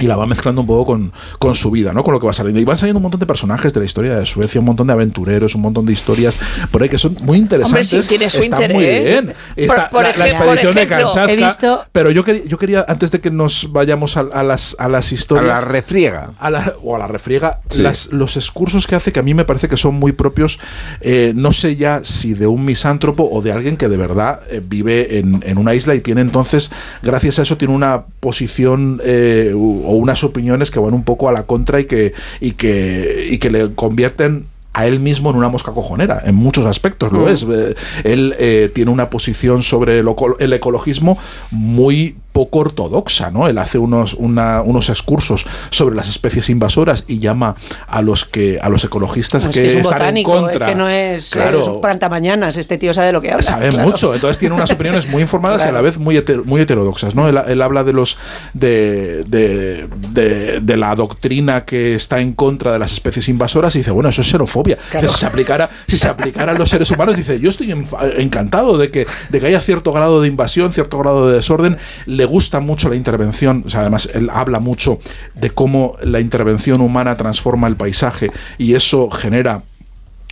y la va mezclando un poco con, con su vida, ¿no? Con lo que va saliendo. Y van saliendo un montón de personajes de la historia de Suecia, un montón de aventureros, un montón de historias por ahí que son muy interesantes. Hombre, sí, tiene su Está interés. muy bien. Está Por- por la, la expedición por de ejemplo, Kamchatka. he visto- Pero yo quería, yo quería, antes de que nos vayamos a, a las, a las A historias... la refriega. a la- o a la refriega, Sí. las- los excursos que hace que a mí me parece que son muy propios, eh, no sé ya si de un misántropo o de alguien que de verdad eh, vive en, en una isla y tiene entonces, gracias a eso, tiene una posición eh, o unas opiniones que van un poco a la contra y que, y que, y que le convierten a él mismo en una mosca cojonera, en muchos aspectos lo Mm. es. Eh, Él eh, tiene una posición sobre el, el ecologismo muy poco ortodoxa, ¿no? Él hace unos, una- unos excursos sobre las especies invasoras y llama a los que a los ecologistas No, es que, que es un están botánico, en contra. es que no es, Claro. es un plantamañanas, este tío sabe lo que habla. Sabe claro. mucho, entonces tiene unas opiniones muy informadas y a la vez muy, heter- muy heterodoxas, ¿no? Él, él habla de los de, de, de- de la doctrina que está en contra de las especies invasoras y dice, bueno, eso es xenofobia. Si se aplicara, si se aplicara a los seres humanos, dice, yo estoy encantado de que, de que haya cierto grado de invasión, cierto grado de desorden. Le gusta mucho la intervención, además él habla mucho de cómo la intervención humana transforma el paisaje y eso genera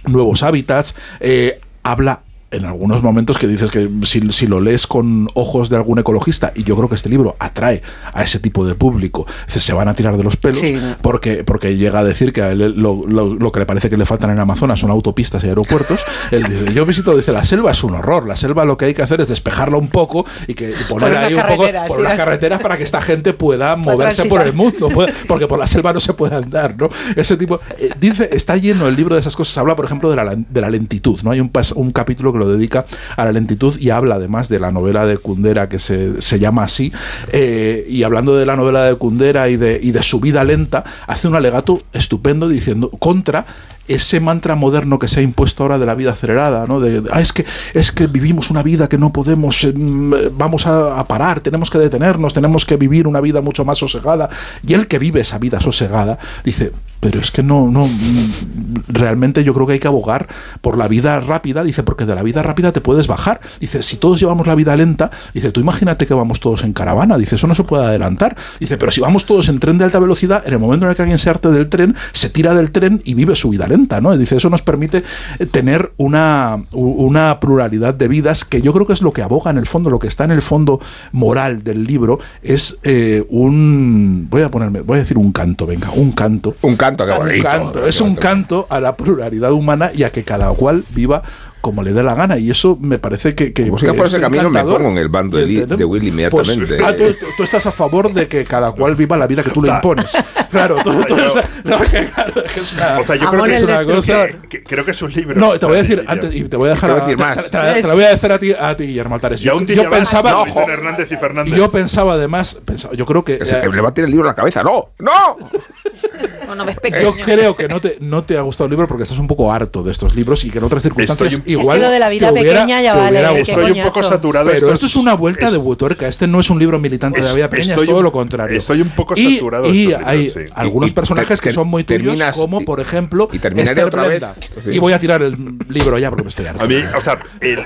nuevos hábitats. eh, habla en algunos momentos que dices que si, si lo lees con ojos de algún ecologista, y yo creo que este libro atrae a ese tipo de público, se van a tirar de los pelos Sí. porque, porque llega a decir que a él lo, lo- lo que le parece que le faltan en Amazonas son autopistas y aeropuertos. él dice, yo visito, dice, la selva es un horror, la selva lo que hay que hacer es despejarla un poco y, que, y poner ahí un poco por las carreteras para que esta gente pueda moverse transitar. por el mundo, porque por la selva no se puede andar, ¿no? Ese tipo, eh, dice, está lleno el libro de esas cosas, habla por ejemplo de la, de la lentitud, ¿no? Hay un, pas- un capítulo que lo dedica a la lentitud y habla además de la novela de Kundera que se, se llama así, eh, y hablando de la novela de Kundera y de, y de su vida lenta, hace un alegato estupendo diciendo contra ese mantra moderno que se ha impuesto ahora de la vida acelerada, ¿no? De, "Ah, es que es que vivimos una vida que no podemos, eh, mm, vamos a, a parar, tenemos que detenernos, tenemos que vivir una vida mucho más sosegada. Y el que vive esa vida sosegada dice, pero es que no, no, realmente yo creo que hay que abogar por la vida rápida, dice, porque de la vida rápida te puedes bajar. Dice, si todos llevamos la vida lenta, dice, tú imagínate que vamos todos en caravana, dice, eso no se puede adelantar. Dice, pero si vamos todos en tren de alta velocidad, en el momento en el que alguien se arte del tren, se tira del tren y vive su vida lenta, ¿no? Dice, eso nos permite eh, tener una, una pluralidad de vidas que yo creo que es lo que aboga en el fondo, lo que está en el fondo moral del libro, es eh, un, voy a ponerme, voy a decir un canto, venga, un canto. Un canto, qué Un bonito. canto, qué es un canto a la pluralidad humana y a que cada cual viva como le dé la gana y eso me parece que, que por es ese camino me pongo en el bando de, de Will inmediatamente. Pues, ah, tú, tú estás a favor de que cada cual viva la vida que tú le impones. Claro, tú, tú- no, que, claro, que es una, O sea, yo creo que, es una cosa- que- creo que es un libro. no, te voy a decir antes y te voy a dejar Te voy a decir más. Te, te- te lo voy a decir a ti, a ti Guillermo Altares. Yo, yo pensaba, no, Luis Hernández y Fernández. yo pensaba además, pensaba- yo creo que Que se- eh, le va a tirar el libro en la cabeza. ¡No! ¡No! No, no ves yo creo que no te, no te ha gustado el libro porque estás un poco harto de estos libros y que en otras circunstancias Estoy Es igual que lo de la vida te hubiera- pequeña ya te vale. hubiera qué gustado. Estoy un poco coñazo. saturado. Pero esto es una vuelta es- de butuerca. Este no es un libro militante de la vida pequeña, es todo un- lo contrario. estoy un poco Y- saturado de Y, estos libros, hay sí. algunos Y- y personajes te- que son muy tuyos, terminas- como por ejemplo y terminaré Esther otra vez. Sí. Y voy a tirar el libro ya porque me estoy harto. A mí, o sea, el-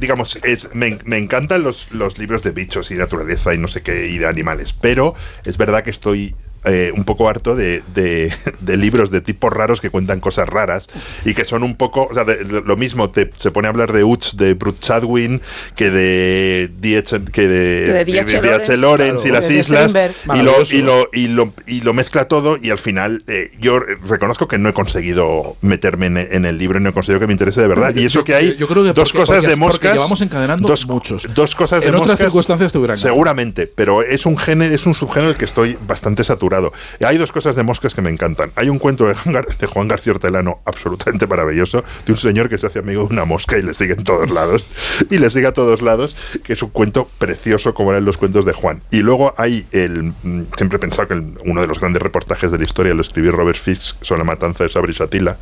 digamos, es- me, me encantan los, los libros de bichos y naturaleza y no sé qué, y de animales, pero es verdad que estoy eh, un poco harto de, de- de libros de tipos raros que cuentan cosas raras y que son un poco, o sea, de- de- lo mismo, te, se pone a hablar de Uch, de Bruce Chadwin, que de D.H. que de, de D.H. D.H. Lawrence. Lawrence y Claro. las De islas, y lo, y, lo, y, lo, y lo mezcla todo y al final eh, yo reconozco que no he conseguido meterme en, en el libro y no he conseguido que me interese de verdad. Y eso que hay yo creo que dos porque- cosas porque- de moscas. llevamos encadenando dos, muchos. Dos cosas de En otras moscas. circunstancias te hubieran ganado. Seguramente, pero es un género, es un subgénero del que estoy bastante saturado. Y hay dos cosas de moscas que me encantan. Hay un cuento de Juan, García Hortelano absolutamente maravilloso, de un señor que se hace amigo de una mosca y le sigue en todos lados. Y le sigue a todos lados, que es un cuento precioso como eran los cuentos de Juan. Y luego hay el. mm, Siempre he pensado que uno de los grandes reportajes de la historia lo escribió Robert Fisk sobre la matanza de Sabri Satila.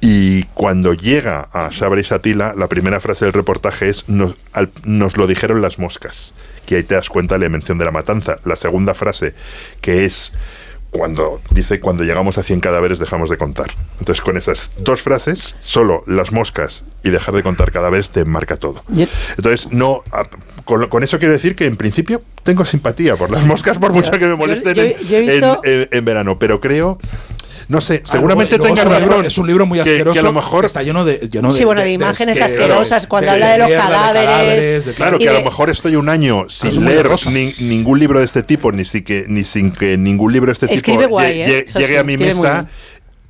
Y cuando llega a Sabri Satila, la primera frase del reportaje es: nos lo dijeron las moscas. Que ahí te das cuenta de la dimensión de la matanza. La segunda frase, que es cuando dice cuando llegamos a 100 cadáveres dejamos de contar. Entonces con esas dos frases, solo las moscas y dejar de contar cadáveres te marca todo. Entonces no con, con eso quiero decir que en principio tengo simpatía por las moscas por mucho que me molesten yo- en- yo he visto- en, en- en verano, pero creo no sé, Ah, seguramente luego- tenga un libro- razón. Es un libro muy que- asqueroso. que a lo mejor que está lleno de. Lleno Sí, bueno, de imágenes que- asquerosas, cuando habla de los cadáveres, de- Claro, que a de- lo mejor estoy un año es sin leer ni- ningún libro de este tipo, ni, si que, ni sin que ningún libro de este Escribe tipo guay, lle- ¿eh? llegue sí, a mi mesa bien.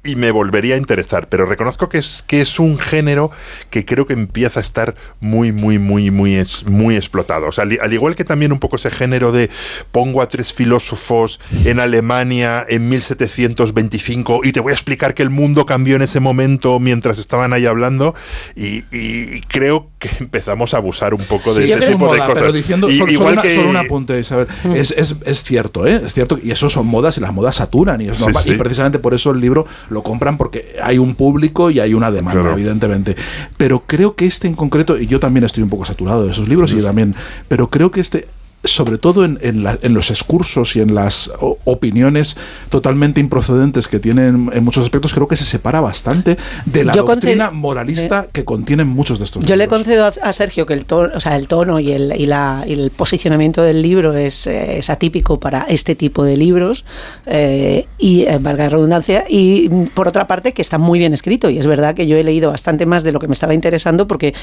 Y me volvería a interesar. Pero reconozco que es, que es un género que creo que empieza a estar muy, muy, muy, muy, es, muy explotado. O sea, al, al igual que también un poco ese género de pongo a tres filósofos en Alemania en 1725 y te voy a explicar que el mundo cambió en ese momento mientras estaban ahí hablando y, y creo que empezamos a abusar un poco de Sí, ese es tipo moda, de cosas. Pero diciendo Y- solo, solo igual una- que solo un apunte, Isabel. Es, es, es cierto, ¿eh? Es cierto. Y eso son modas y las modas saturan. Y, es Sí, normal, sí. y precisamente por eso el libro lo compran porque hay un público y hay una demanda, Claro. evidentemente. Pero creo que este en concreto, y yo también estoy un poco saturado de esos libros y yo también, pero creo que este sobre todo en, en la- en los excursos y en las opiniones totalmente improcedentes que tienen en muchos aspectos, creo que se separa bastante de la Yo doctrina concedo- moralista que contienen muchos de estos Yo le libros. concedo a, a Sergio que el tono, o sea, el tono y el, y la, y el posicionamiento del libro es, eh, es atípico para este tipo de libros eh, y eh, valga la redundancia y mm, por otra parte que está muy bien escrito y es verdad que yo he leído bastante más de lo que me estaba interesando porque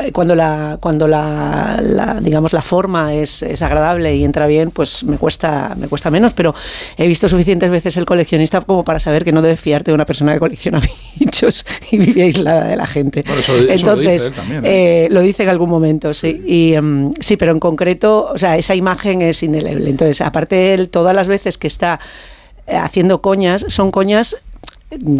eh, cuando la cuando la, la, digamos la forma es, es agradable y entra bien pues me cuesta me cuesta menos pero he visto suficientes veces el coleccionista como para saber que no debes fiarte de una persona que colecciona bichos y vive aislada de la gente Bueno, eso- eso lo entonces dice él también, ¿eh? eh, lo dice en algún momento, sí. Y em, sí, pero en concreto, o sea, esa imagen es indeleble. Entonces, aparte, él, todas las veces que está eh, haciendo coñas, son coñas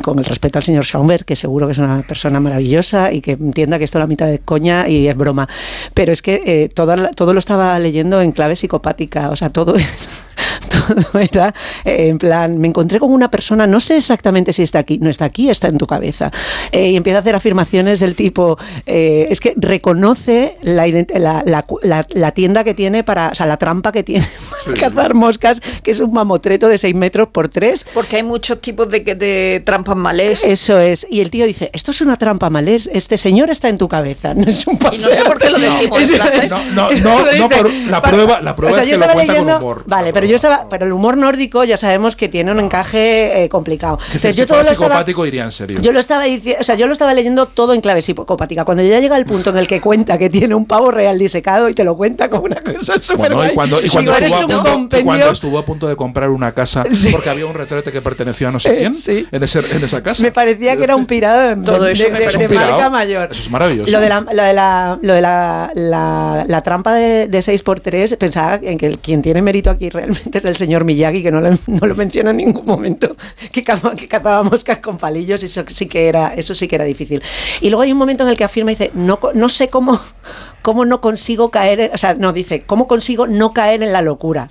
con el respeto al señor Schaumburg, que seguro que es una persona maravillosa y que entienda que esto es la mitad de coña y es broma. Pero es que eh, toda la- todo lo estaba leyendo en clave psicopática, o sea, todo todo era eh, en plan, me encontré con una persona, no sé exactamente si está aquí, no está aquí, está en tu cabeza. Eh, y empieza a hacer afirmaciones del tipo, eh, es que reconoce la, la, la la- la tienda que tiene para, o sea, la trampa que tiene para cazar moscas, que es un mamotreto de 6 metros por 3. Porque hay muchos tipos de, de trampas malés. Eso es. Y el tío dice, esto es una trampa malés, este señor está en tu cabeza, no es un Y no sé por qué lo decimos. ¿verdad? No, no, no, no, por- la prueba, la prueba o sea, es yo que lo estaba cuenta leyendo, con humor. Vale, pero yo estaba, pero el humor nórdico ya sabemos que tiene un encaje eh, complicado. Entonces, yo todo fuera lo estaba, psicopático iría en serio. yo lo estaba diciendo, o sea, yo lo estaba leyendo todo en clave psicopática. Cuando ya llega el punto en el que cuenta que tiene un pavo real disecado y te lo cuenta como una cosa súper Bueno, y cuando, y cuando estuvo a un punto, y compendio- cuando estuvo a punto de comprar una casa Sí. porque había un retrete que pertenecía a no sé Eh, quién sí. en, ese- en esa casa. Me parecía que era un pirado de, Todo de- eso de- me de- parece de un pirado. marca mayor. Eso es maravilloso. Lo de la, lo de la, lo de la, la- la trampa de, de 6x3, pensaba en que el- quien tiene mérito aquí realmente es el señor Miyagi, que no lo, no lo menciona en ningún momento, que, que cazaba moscas con palillos, y eso sí que era, eso sí que era difícil. Y luego hay un momento en el que afirma y dice, no, no sé cómo, cómo no consigo caer, en- o sea, no, dice, ¿cómo consigo no caer en la locura?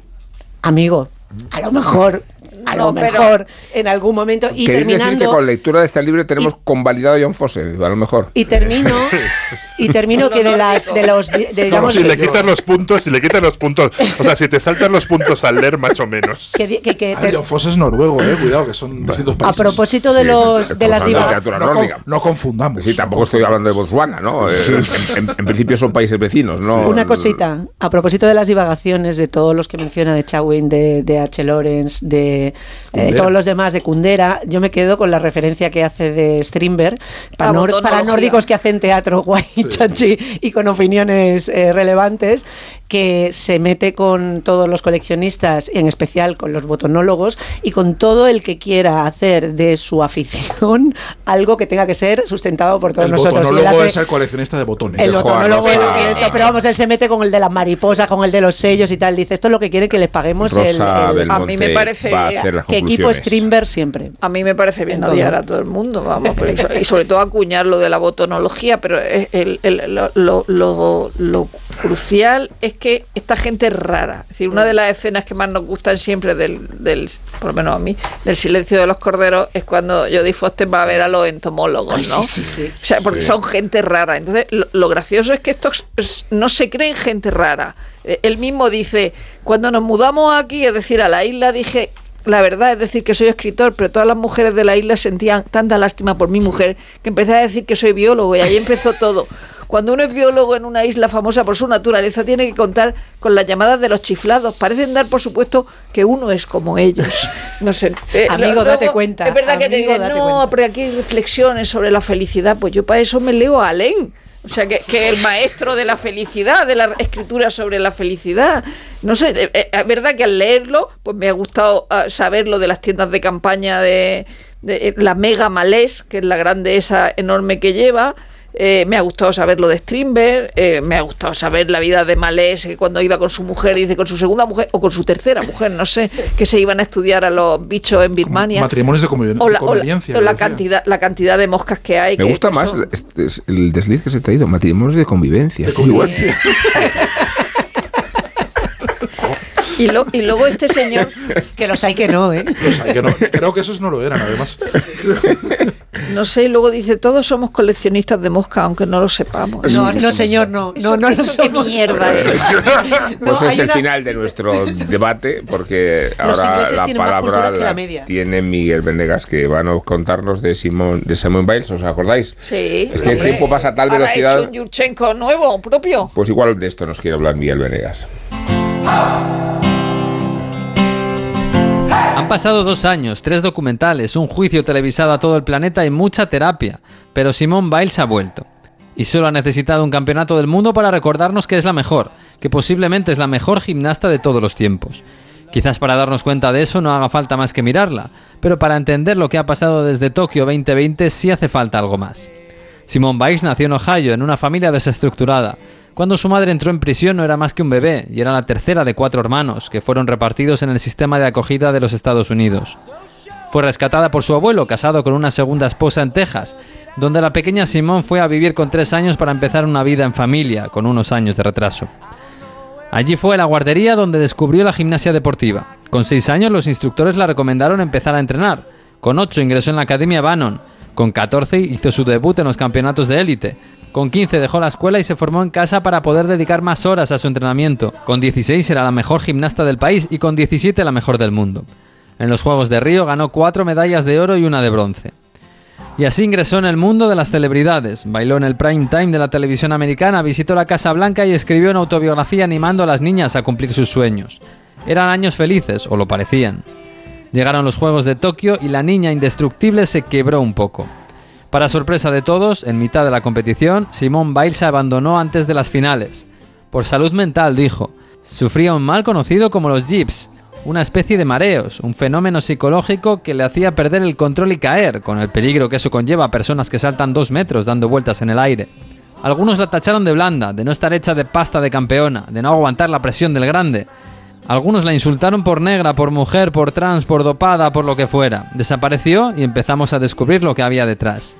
Amigo, a lo mejor, a lo No, mejor, en algún momento, y ¿Queréis decir que terminando... con lectura de este libro tenemos convalidado a John Fosse? A lo mejor. Y termino, y termino que de las de los de- de, No, digamos si le quitas los puntos, si le quitas los puntos, o sea, si te saltas los puntos al leer más o menos. que, que- que Ah, es noruego, eh, cuidado, que son distintos a países. propósito de Sí, los estamos de las hablando de diva- literatura no, con- nórdica. no confundamos. Sí, tampoco estoy hablando de Botswana, ¿no? Eh, En, en- en principio son países vecinos, ¿no? una cosita a propósito de las divagaciones de todos los que menciona de Chawin, de, de H. Lawrence, de eh, todos los demás de Kundera, yo me quedo con la referencia que hace de Strindberg para, nor- para nórdicos que hacen teatro guay, chachi y con opiniones eh, relevantes, que se mete con todos los coleccionistas, en especial con los botonólogos y con todo el que quiera hacer de su afición algo que tenga que ser sustentado por todos El nosotros. Y él botonólogo hace- es el coleccionista de botones. el botonólogo es esto, pero vamos, él se mete con el de las mariposas, con el de los sellos y tal. Dice, esto es lo que quiere que le paguemos el, Rosa el- A mí me parece va a bien. hacer las que equipo. Strindberg siempre. A mí me parece bien odiar a todo el mundo, vamos, pero eso- y sobre todo acuñar lo de la botonología, pero es el- el- lo, lo- lo- lo crucial es que esta gente es rara. Es decir, una de las escenas que más nos gustan siempre del, del por lo menos a mí, del silencio de los corderos es cuando Jodie Foster va a ver a los entomólogos, ¿no? O sea, porque Sí. son gente rara. Entonces, lo, gracioso es que estos no se creen gente rara. Eh, Él mismo dice, cuando nos mudamos aquí, es decir, a la isla, dije, la verdad es decir que soy escritor, pero todas las mujeres de la isla sentían tanta lástima por mi mujer que empecé a decir que soy biólogo y ahí empezó todo. Cuando uno es biólogo en una isla famosa por su naturaleza, tiene que contar con las llamadas de los chiflados. Parecen dar por supuesto que uno es como ellos. No sé. eh, Amigo, luego, date cuenta, Es verdad que te amigo, dicen, no, cuenta". pero aquí hay reflexiones sobre la felicidad. Pues yo para eso me leo a Alain. O sea, que, que el maestro de la felicidad, de la escritura sobre la felicidad. No sé, eh, es verdad que al leerlo, pues me ha gustado ah, saber lo de las tiendas de campaña de, de, eh, la Mega Malés, que es la grande esa enorme que lleva. Eh, me ha gustado saber lo de Strindberg, eh, me ha gustado saber la vida de Malés, que cuando iba con su mujer, dice con su segunda mujer o con su tercera mujer, no sé, que se iban a estudiar a los bichos en Birmania. Matrimonios de conviven- O la, o la- o cantidad, la cantidad de moscas que hay. Me que- gusta que más son- este es el desliz que se ha traído, matrimonios de convivencia. Y, lo- y luego este señor. Que los hay que no, ¿eh? Los hay que no. Creo que esos no lo eran, además. No sé, y luego dice: Todos somos coleccionistas de moscas, aunque no lo sepamos. No, no, señor, no. Eso- No, no, no eso qué mierda es. Pues No, es hay el una- final de nuestro debate, porque Los ahora la palabra la tiene Miguel Venegas, que van a contarnos de Simón de Simone Biles, ¿os acordáis? Sí. Es que el tiempo pasa a tal Ahora ha velocidad. hecho un Yurchenko nuevo, propio. Pues igual de esto nos quiere hablar Miguel Venegas. Han pasado dos años, tres documentales, un juicio televisado a todo el planeta y mucha terapia, pero Simone Biles ha vuelto. Y solo ha necesitado un campeonato del mundo para recordarnos que es la mejor, que posiblemente es la mejor gimnasta de todos los tiempos. Quizás para darnos cuenta de eso no haga falta más que mirarla, pero para entender lo que ha pasado desde Tokio 2020 sí hace falta algo más. Simone Biles nació en Ohio en una familia desestructurada. Cuando su madre entró en prisión no era más que un bebé y era la tercera de cuatro hermanos que fueron repartidos en el sistema de acogida de los Estados Unidos. Fue rescatada por su abuelo, casado con una segunda esposa en Texas, donde la pequeña Simone fue a vivir con tres años para empezar una vida en familia, con unos años de retraso. Allí fue a la guardería donde descubrió la gimnasia deportiva. Con seis años los instructores la recomendaron empezar a entrenar. Con ocho ingresó en la Academia Bannon. Con 14 hizo su debut en los campeonatos de élite. Con 15 dejó la escuela y se formó en casa para poder dedicar más horas a su entrenamiento. Con 16 era la mejor gimnasta del país y con 17 la mejor del mundo. En los Juegos de Río ganó cuatro medallas de oro y una de bronce. Y así ingresó en el mundo de las celebridades. Bailó en el prime time de la televisión americana, visitó la Casa Blanca y escribió una autobiografía animando a las niñas a cumplir sus sueños. Eran años felices, o lo parecían. Llegaron los Juegos de Tokio y la niña indestructible se quebró un poco. Para sorpresa de todos, en mitad de la competición, Simone Biles se abandonó antes de las finales. Por salud mental, dijo. Sufría un mal conocido como los jips, una especie de mareos, un fenómeno psicológico que le hacía perder el control y caer, con el peligro que eso conlleva a personas que saltan dos metros dando vueltas en el aire. Algunos la tacharon de blanda, de no estar hecha de pasta de campeona, de no aguantar la presión del grande. Algunos la insultaron por negra, por mujer, por trans, por dopada, por lo que fuera. Desapareció y empezamos a descubrir lo que había detrás.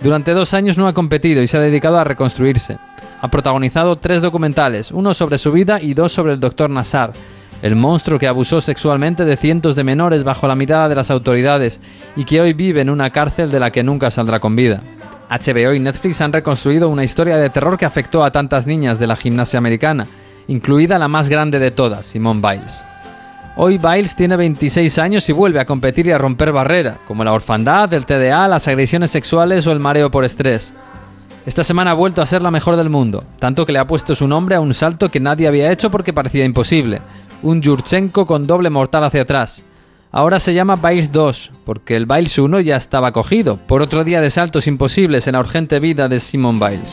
Durante dos años no ha competido y se ha dedicado a reconstruirse. Ha protagonizado tres documentales, uno sobre su vida y dos sobre el Dr. Nassar, el monstruo que abusó sexualmente de cientos de menores bajo la mirada de las autoridades y que hoy vive en una cárcel de la que nunca saldrá con vida. HBO y Netflix han reconstruido una historia de terror que afectó a tantas niñas de la gimnasia americana, incluida la más grande de todas, Simone Biles. Hoy Biles tiene 26 años y vuelve a competir y a romper barrera, como la orfandad, el TDA, las agresiones sexuales o el mareo por estrés. Esta semana ha vuelto a ser la mejor del mundo, tanto que le ha puesto su nombre a un salto que nadie había hecho porque parecía imposible, un Yurchenko con doble mortal hacia atrás. Ahora se llama Biles 2, porque el Biles 1 ya estaba cogido, por otro día de saltos imposibles en la urgente vida de Simone Biles.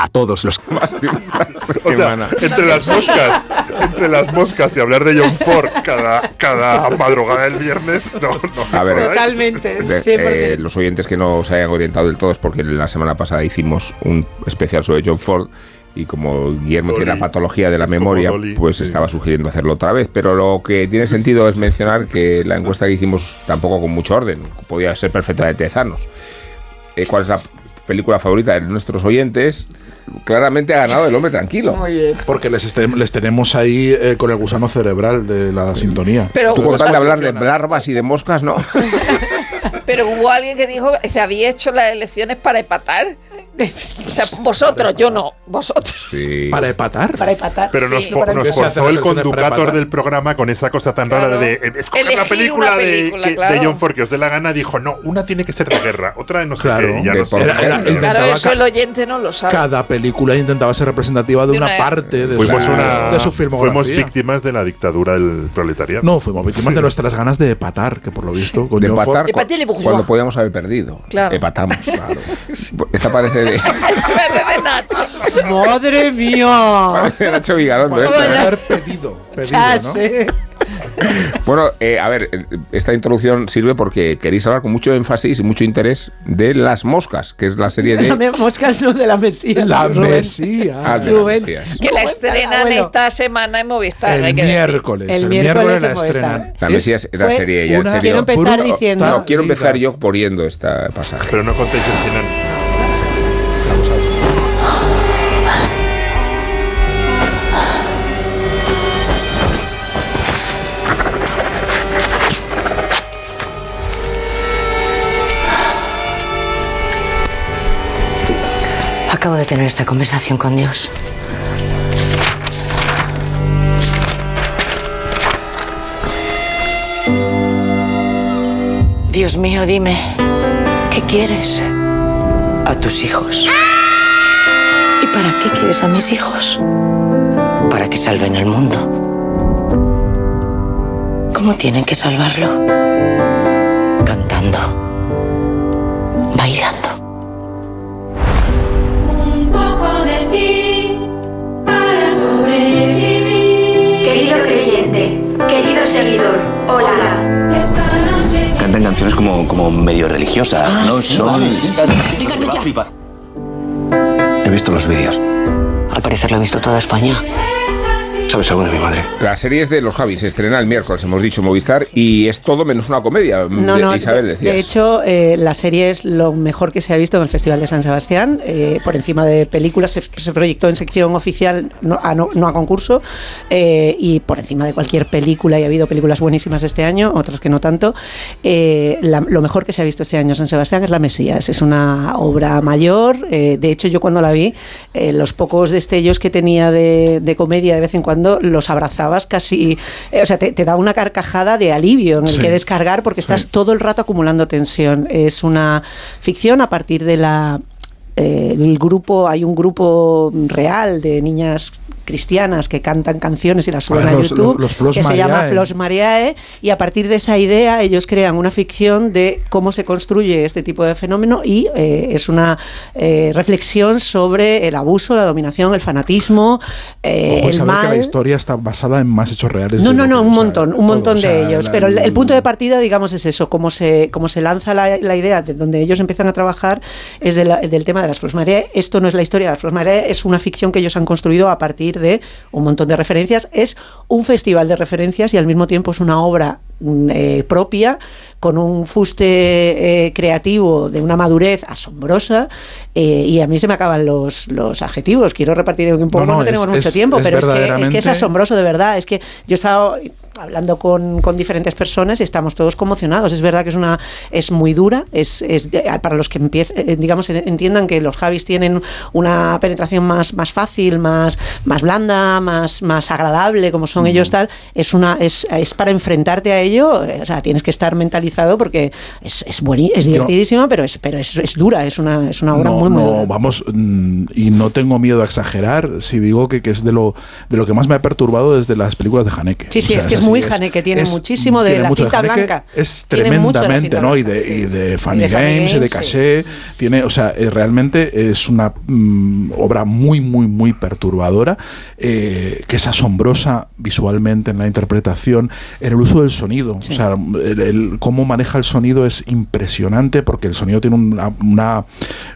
A todos los... O sea, entre las moscas, entre las moscas y hablar de John Ford cada, cada madrugada del viernes, no, no. A ver, Totalmente. de- 100%. eh, los oyentes que no se hayan orientado del todo es porque la semana pasada hicimos un especial sobre John Ford y como Guillermo tiene la patología de la memoria, Dolly, pues sí. estaba sugiriendo hacerlo otra vez. Pero lo que tiene sentido es mencionar que la encuesta que hicimos tampoco con mucho orden, podía ser perfectamente de Thanos. Eh, ¿Cuál es la película favorita de nuestros oyentes? Claramente ha ganado El Hombre Tranquilo. Porque les, este- les tenemos ahí eh, con el gusano cerebral de la sintonía. Pero- Tú con tal de hablar de larvas y de moscas, ¿no? Pero hubo alguien que dijo que se había hecho las elecciones para empatar. O sea, vosotros, yo no, vosotros. Sí. ¿Para empatar? Para empatar. Pero nos, Sí. fo- Para nos empezar. forzó el conductor del programa con esa cosa tan Claro. rara de escoger la película, una de, de. John Ford que os dé la gana. Dijo, no, una tiene que ser de guerra, otra de no sé Claro. qué. ya no sé. por- Era- era- Claro, intentaba eso el oyente no lo sabe. Cada película intentaba ser representativa de, De una, una- parte de, Fuimos, su, una, de su filmografía. fuimos víctimas de la dictadura del proletariado. No, fuimos víctimas de nuestras ganas de epatar, que por lo visto con De John Ford- empatar cu- Empaté le bourgeois. cuando podíamos haber perdido. Claro. Empatamos, claro. Esta parece de, de Nacho. ¡Madre mía! parece de Nacho Vigalondo. Esta, ¿eh? haber pedido, pedido Ya ¿no? Bueno, eh, a ver, esta introducción sirve porque queréis hablar con mucho énfasis y mucho interés de Las Moscas, que es la serie de... Dame moscas no de la Mesías. La Rubén. Mesía. Ah, de las. Mesías. Que la ¿Cómo está el estrenan abuelo? esta semana en Movistar. hay El que decir. miércoles. El El, miércoles miércoles la estrenan. La Es- Mesías es la serie, ya en una- serio. Quiero empezar diciendo- No, quiero empezar yo poniendo este pasaje. Pero no contéis el final. Acabo de tener esta conversación con Dios. Dios mío, dime, ¿qué quieres? A tus hijos. ¿Y para qué quieres a mis hijos? Para que salven el mundo. ¿Cómo tienen que salvarlo? Cantando. Seguidor, hola. Cantan canciones como, como medio religiosas, Ah, ¿no? sí, Son. vale, sí, sí. He visto los vídeos. Al parecer lo ha visto toda España. ¿Sabes algo de mi madre? La serie es de Los Javis, se estrena el miércoles, hemos dicho Movistar, y es todo menos una comedia. No, de- no, Isabel, de, decías. de hecho, eh, la serie es lo mejor que se ha visto en el Festival de San Sebastián. eh, por encima de películas, se, se proyectó en sección oficial, no a, no, no a concurso, eh, y por encima de cualquier película, y ha habido películas buenísimas este año, otras que no tanto. eh, la- lo mejor que se ha visto este año en San Sebastián es La Mesías. Es una obra mayor. eh, de hecho, yo cuando la vi, eh, los pocos destellos que tenía de, de comedia de vez en cuando los abrazabas casi. eh, o sea, te, te da una carcajada de alivio en el Sí. que descargar porque estás todo el rato acumulando tensión. Es una ficción a partir de la. Eh, el grupo, hay un grupo real de niñas cristianas que cantan canciones y las suben Ah, a YouTube, los- los que se llama Mariae. Flos Mariae, y a partir de esa idea ellos crean una ficción de cómo se construye este tipo de fenómeno y eh, es una eh, reflexión sobre el abuso, la dominación, el fanatismo, eh, Ojo, el saber que mal. la historia está basada en más hechos reales. No, no, no, un montón, un montón de ellos. la- Pero el, el punto de partida, digamos, es eso, cómo se, cómo se lanza la, la idea de donde ellos empiezan a trabajar es de la- del tema de las Flos Mariae. Esto no es la historia de las Flos Mariae, es una ficción que ellos han construido a partir de un montón de referencias. Es un festival de referencias y al mismo tiempo es una obra mm, eh, propia, con un fuste eh, creativo de una madurez asombrosa. eh, y a mí se me acaban los, los adjetivos. Quiero repartir un poco, No, no, no, tenemos es- mucho es- tiempo, es pero es que, es que es verdaderamente- asombroso de verdad. Es que yo he estado hablando con, con diferentes personas y estamos todos conmocionados. Es verdad que es una es muy dura, es, es para los que empiez- eh, digamos en- entiendan que los Javis tienen una penetración más, más fácil, más, más blanda, más, más agradable, como son ellos tal, es una es, es para enfrentarte a ello, eh, o sea, tienes que estar mentalizado porque es, es, bueni- es Yo- divertidísima, pero es, pero es, es dura, es una, es una obra no, muy, muy no, dura. vamos, mm, y no tengo miedo a exagerar si digo que, que es de lo, de lo que más me ha perturbado desde las películas de Haneke. Sí, sí, es que es muy sí, es- Haneke, tiene es- muchísimo de tiene la cinta blanca. Es tremendamente, ¿no? Y de, y de Funny Y de Funny Games, y de Games, sí. Caché. Tiene, o sea, eh, realmente es una mm, obra muy, muy, muy perturbadora, eh, que es asombrosa visualmente en la interpretación, en el uso del sonido. O sea, el, el- cómo maneja el sonido es impresionante porque el sonido tiene una, una,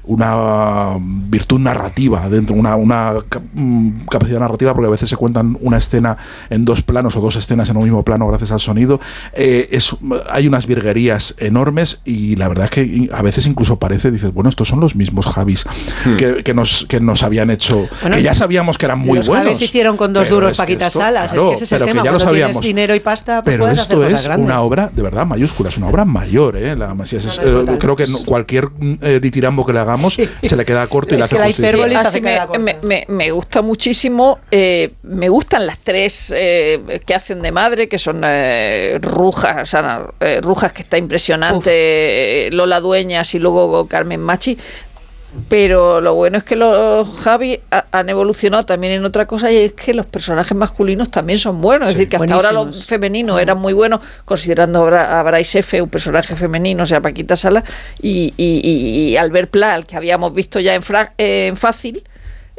una virtud narrativa dentro, una, una mm, capacidad narrativa porque a veces se cuentan una escena en dos planos o dos escenas en un mismo plano gracias al sonido. Eh, es, hay unas virguerías enormes y la verdad es que a veces incluso parece, dices, bueno, estos son los mismos Javis que, que nos, que nos habían hecho, Bueno, que ya sabíamos que eran muy los buenos. Javes hicieron con dos duros Paquitas esto, Salas. claro, es que ese es el pero que ya lo sabíamos. dinero y pasta, pues Pero puedes hacer esto cosas es grandes. una obra de verdad mayúscula, es una obra mayor, ¿eh? La Masías es- No, no, es eh, creo que no- cualquier mm, eh, ditirambo que le hagamos se le queda corto y le hace justicia. Así me, me- me- me gusta muchísimo. eh, me gustan las tres eh, que hacen de madre, que son eh, Rujas, o sea, eh, Rujas, que está impresionante, eh, Lola Dueñas y luego Carmen Machi. Pero lo bueno es que los Javi ha- han evolucionado también en otra cosa y es que los personajes masculinos también son buenos. Es decir, que hasta ahora los femeninos eran muy buenos, considerando a Bra- a Bryce F. un personaje femenino, o sea, Paquita Sala, y, y, y- y Albert Pla, al que habíamos visto ya en, Fra- en Fácil.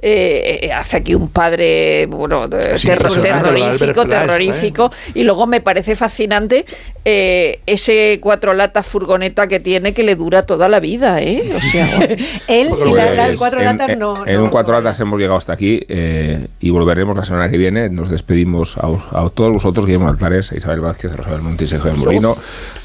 Eh, eh, hace aquí un padre bueno de- Es terro- impresionante lo de Albert terrorífico ¿eh? terrorífico y luego me parece fascinante eh, ese cuatro latas furgoneta que tiene que le dura toda la vida ¿eh? o sea Él y la, la- el cuatro en- latas en, no. en no- un cuatro latas hemos llegado hasta aquí eh, y volveremos la semana que viene. Nos despedimos a, a todos vosotros, Guillermo Altares, a Isabel Vázquez, Rosabel Montes y Javier Molino,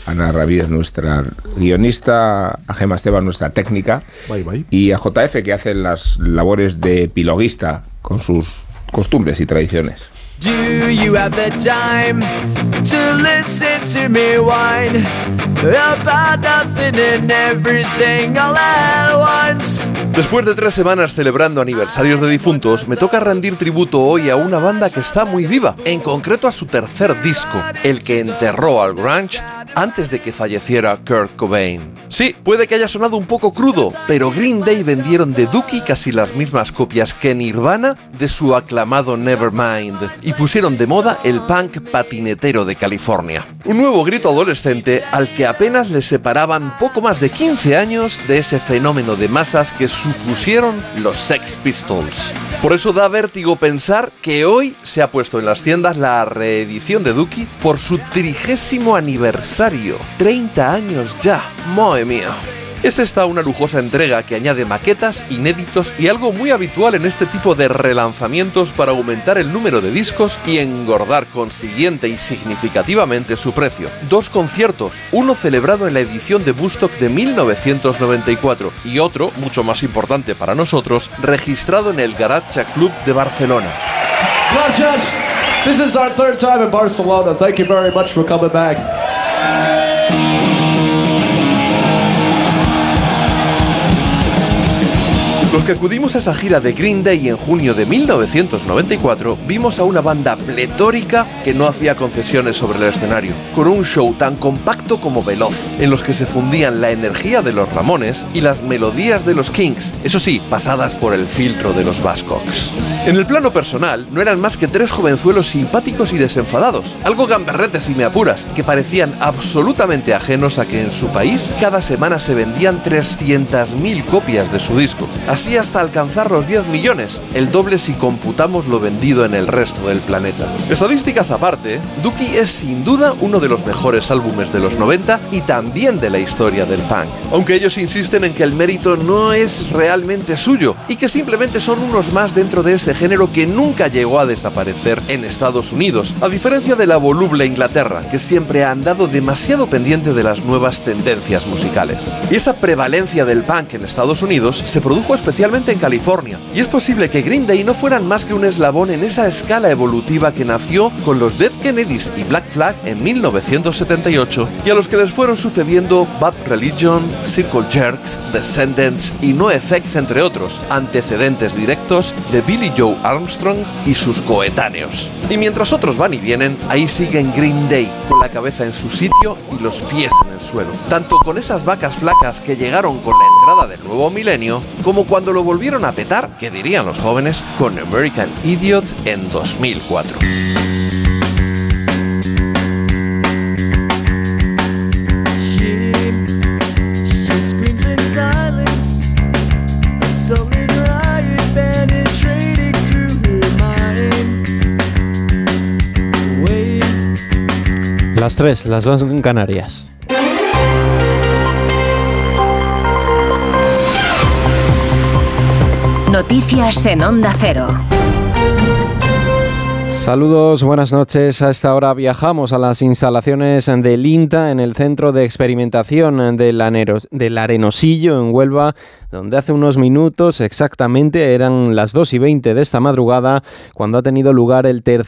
Ana Ramírez, nuestra guionista, a Gema Esteban, nuestra técnica, Bye, bye. y a JF, que hace las labores de epiloguista con sus costumbres y tradiciones. Do you have the time to listen to me whine about nothing and everything once? Después de tres semanas celebrando aniversarios de difuntos, me toca rendir tributo hoy a una banda que está muy viva, en concreto a su tercer disco, el que enterró al grunge antes de que falleciera Kurt Cobain. Sí, puede que haya sonado un poco crudo, pero Green Day vendieron de Dookie casi las mismas copias que Nirvana de su aclamado Nevermind y pusieron de moda el punk patinetero de California. Un nuevo grito adolescente al que apenas le separaban poco más de 15 años de ese fenómeno de masas que supusieron los Sex Pistols. Por eso da vértigo pensar que hoy se ha puesto en las tiendas la reedición de Dookie por su trigésimo aniversario. 30 años ya, madre mía. Es esta una lujosa entrega que añade maquetas, inéditos y algo muy habitual en este tipo de relanzamientos para aumentar el número de discos y engordar consiguiente y significativamente su precio. Dos conciertos, uno celebrado en la edición de Bustock de 1994 y otro, mucho más importante para nosotros, registrado en el Garacha Club de Barcelona. This is our third time in Barcelona. Thank you very much for coming back. Los que acudimos a esa gira de Green Day en junio de 1994 vimos a una banda pletórica que no hacía concesiones sobre el escenario, con un show tan compacto como veloz, en los que se fundían la energía de los Ramones y las melodías de los Kings, eso sí, pasadas por el filtro de los Buzzcocks. En el plano personal, no eran más que tres jovenzuelos simpáticos y desenfadados, algo gamberretes si me apuras, que parecían absolutamente ajenos a que en su país cada semana se vendían 300.000 copias de su disco, hasta alcanzar los 10 millones, el doble si computamos lo vendido en el resto del planeta. Estadísticas aparte, Dookie es sin duda uno de los mejores álbumes de los 90 y también de la historia del punk, aunque ellos insisten en que el mérito no es realmente suyo y que simplemente son unos más dentro de ese género que nunca llegó a desaparecer en Estados Unidos, a diferencia de la voluble Inglaterra, que siempre ha andado demasiado pendiente de las nuevas tendencias musicales. Y esa prevalencia del punk en Estados Unidos se produjo especialmente en California, y es posible que Green Day no fueran más que un eslabón en esa escala evolutiva que nació con los Dead Kennedys y Black Flag en 1978 y a los que les fueron sucediendo Bad Religion, Circle Jerks, Descendants y NoFX entre otros, antecedentes directos de Billy Joe Armstrong y sus coetáneos. Y mientras otros van y vienen, ahí siguen Green Day, con la cabeza en su sitio y los pies en el suelo. Tanto con esas vacas flacas que llegaron con la entrada del nuevo milenio, como cuando cuando lo volvieron a petar, que dirían los jóvenes, con American Idiot en 2004. Las tres, las dos en Canarias. Noticias en Onda Cero. Saludos, buenas noches. A esta hora viajamos a las instalaciones del INTA en el Centro de Experimentación del, Arenosillo en Huelva, donde hace unos minutos exactamente eran las 2 y 20 de esta madrugada cuando ha tenido lugar el tercer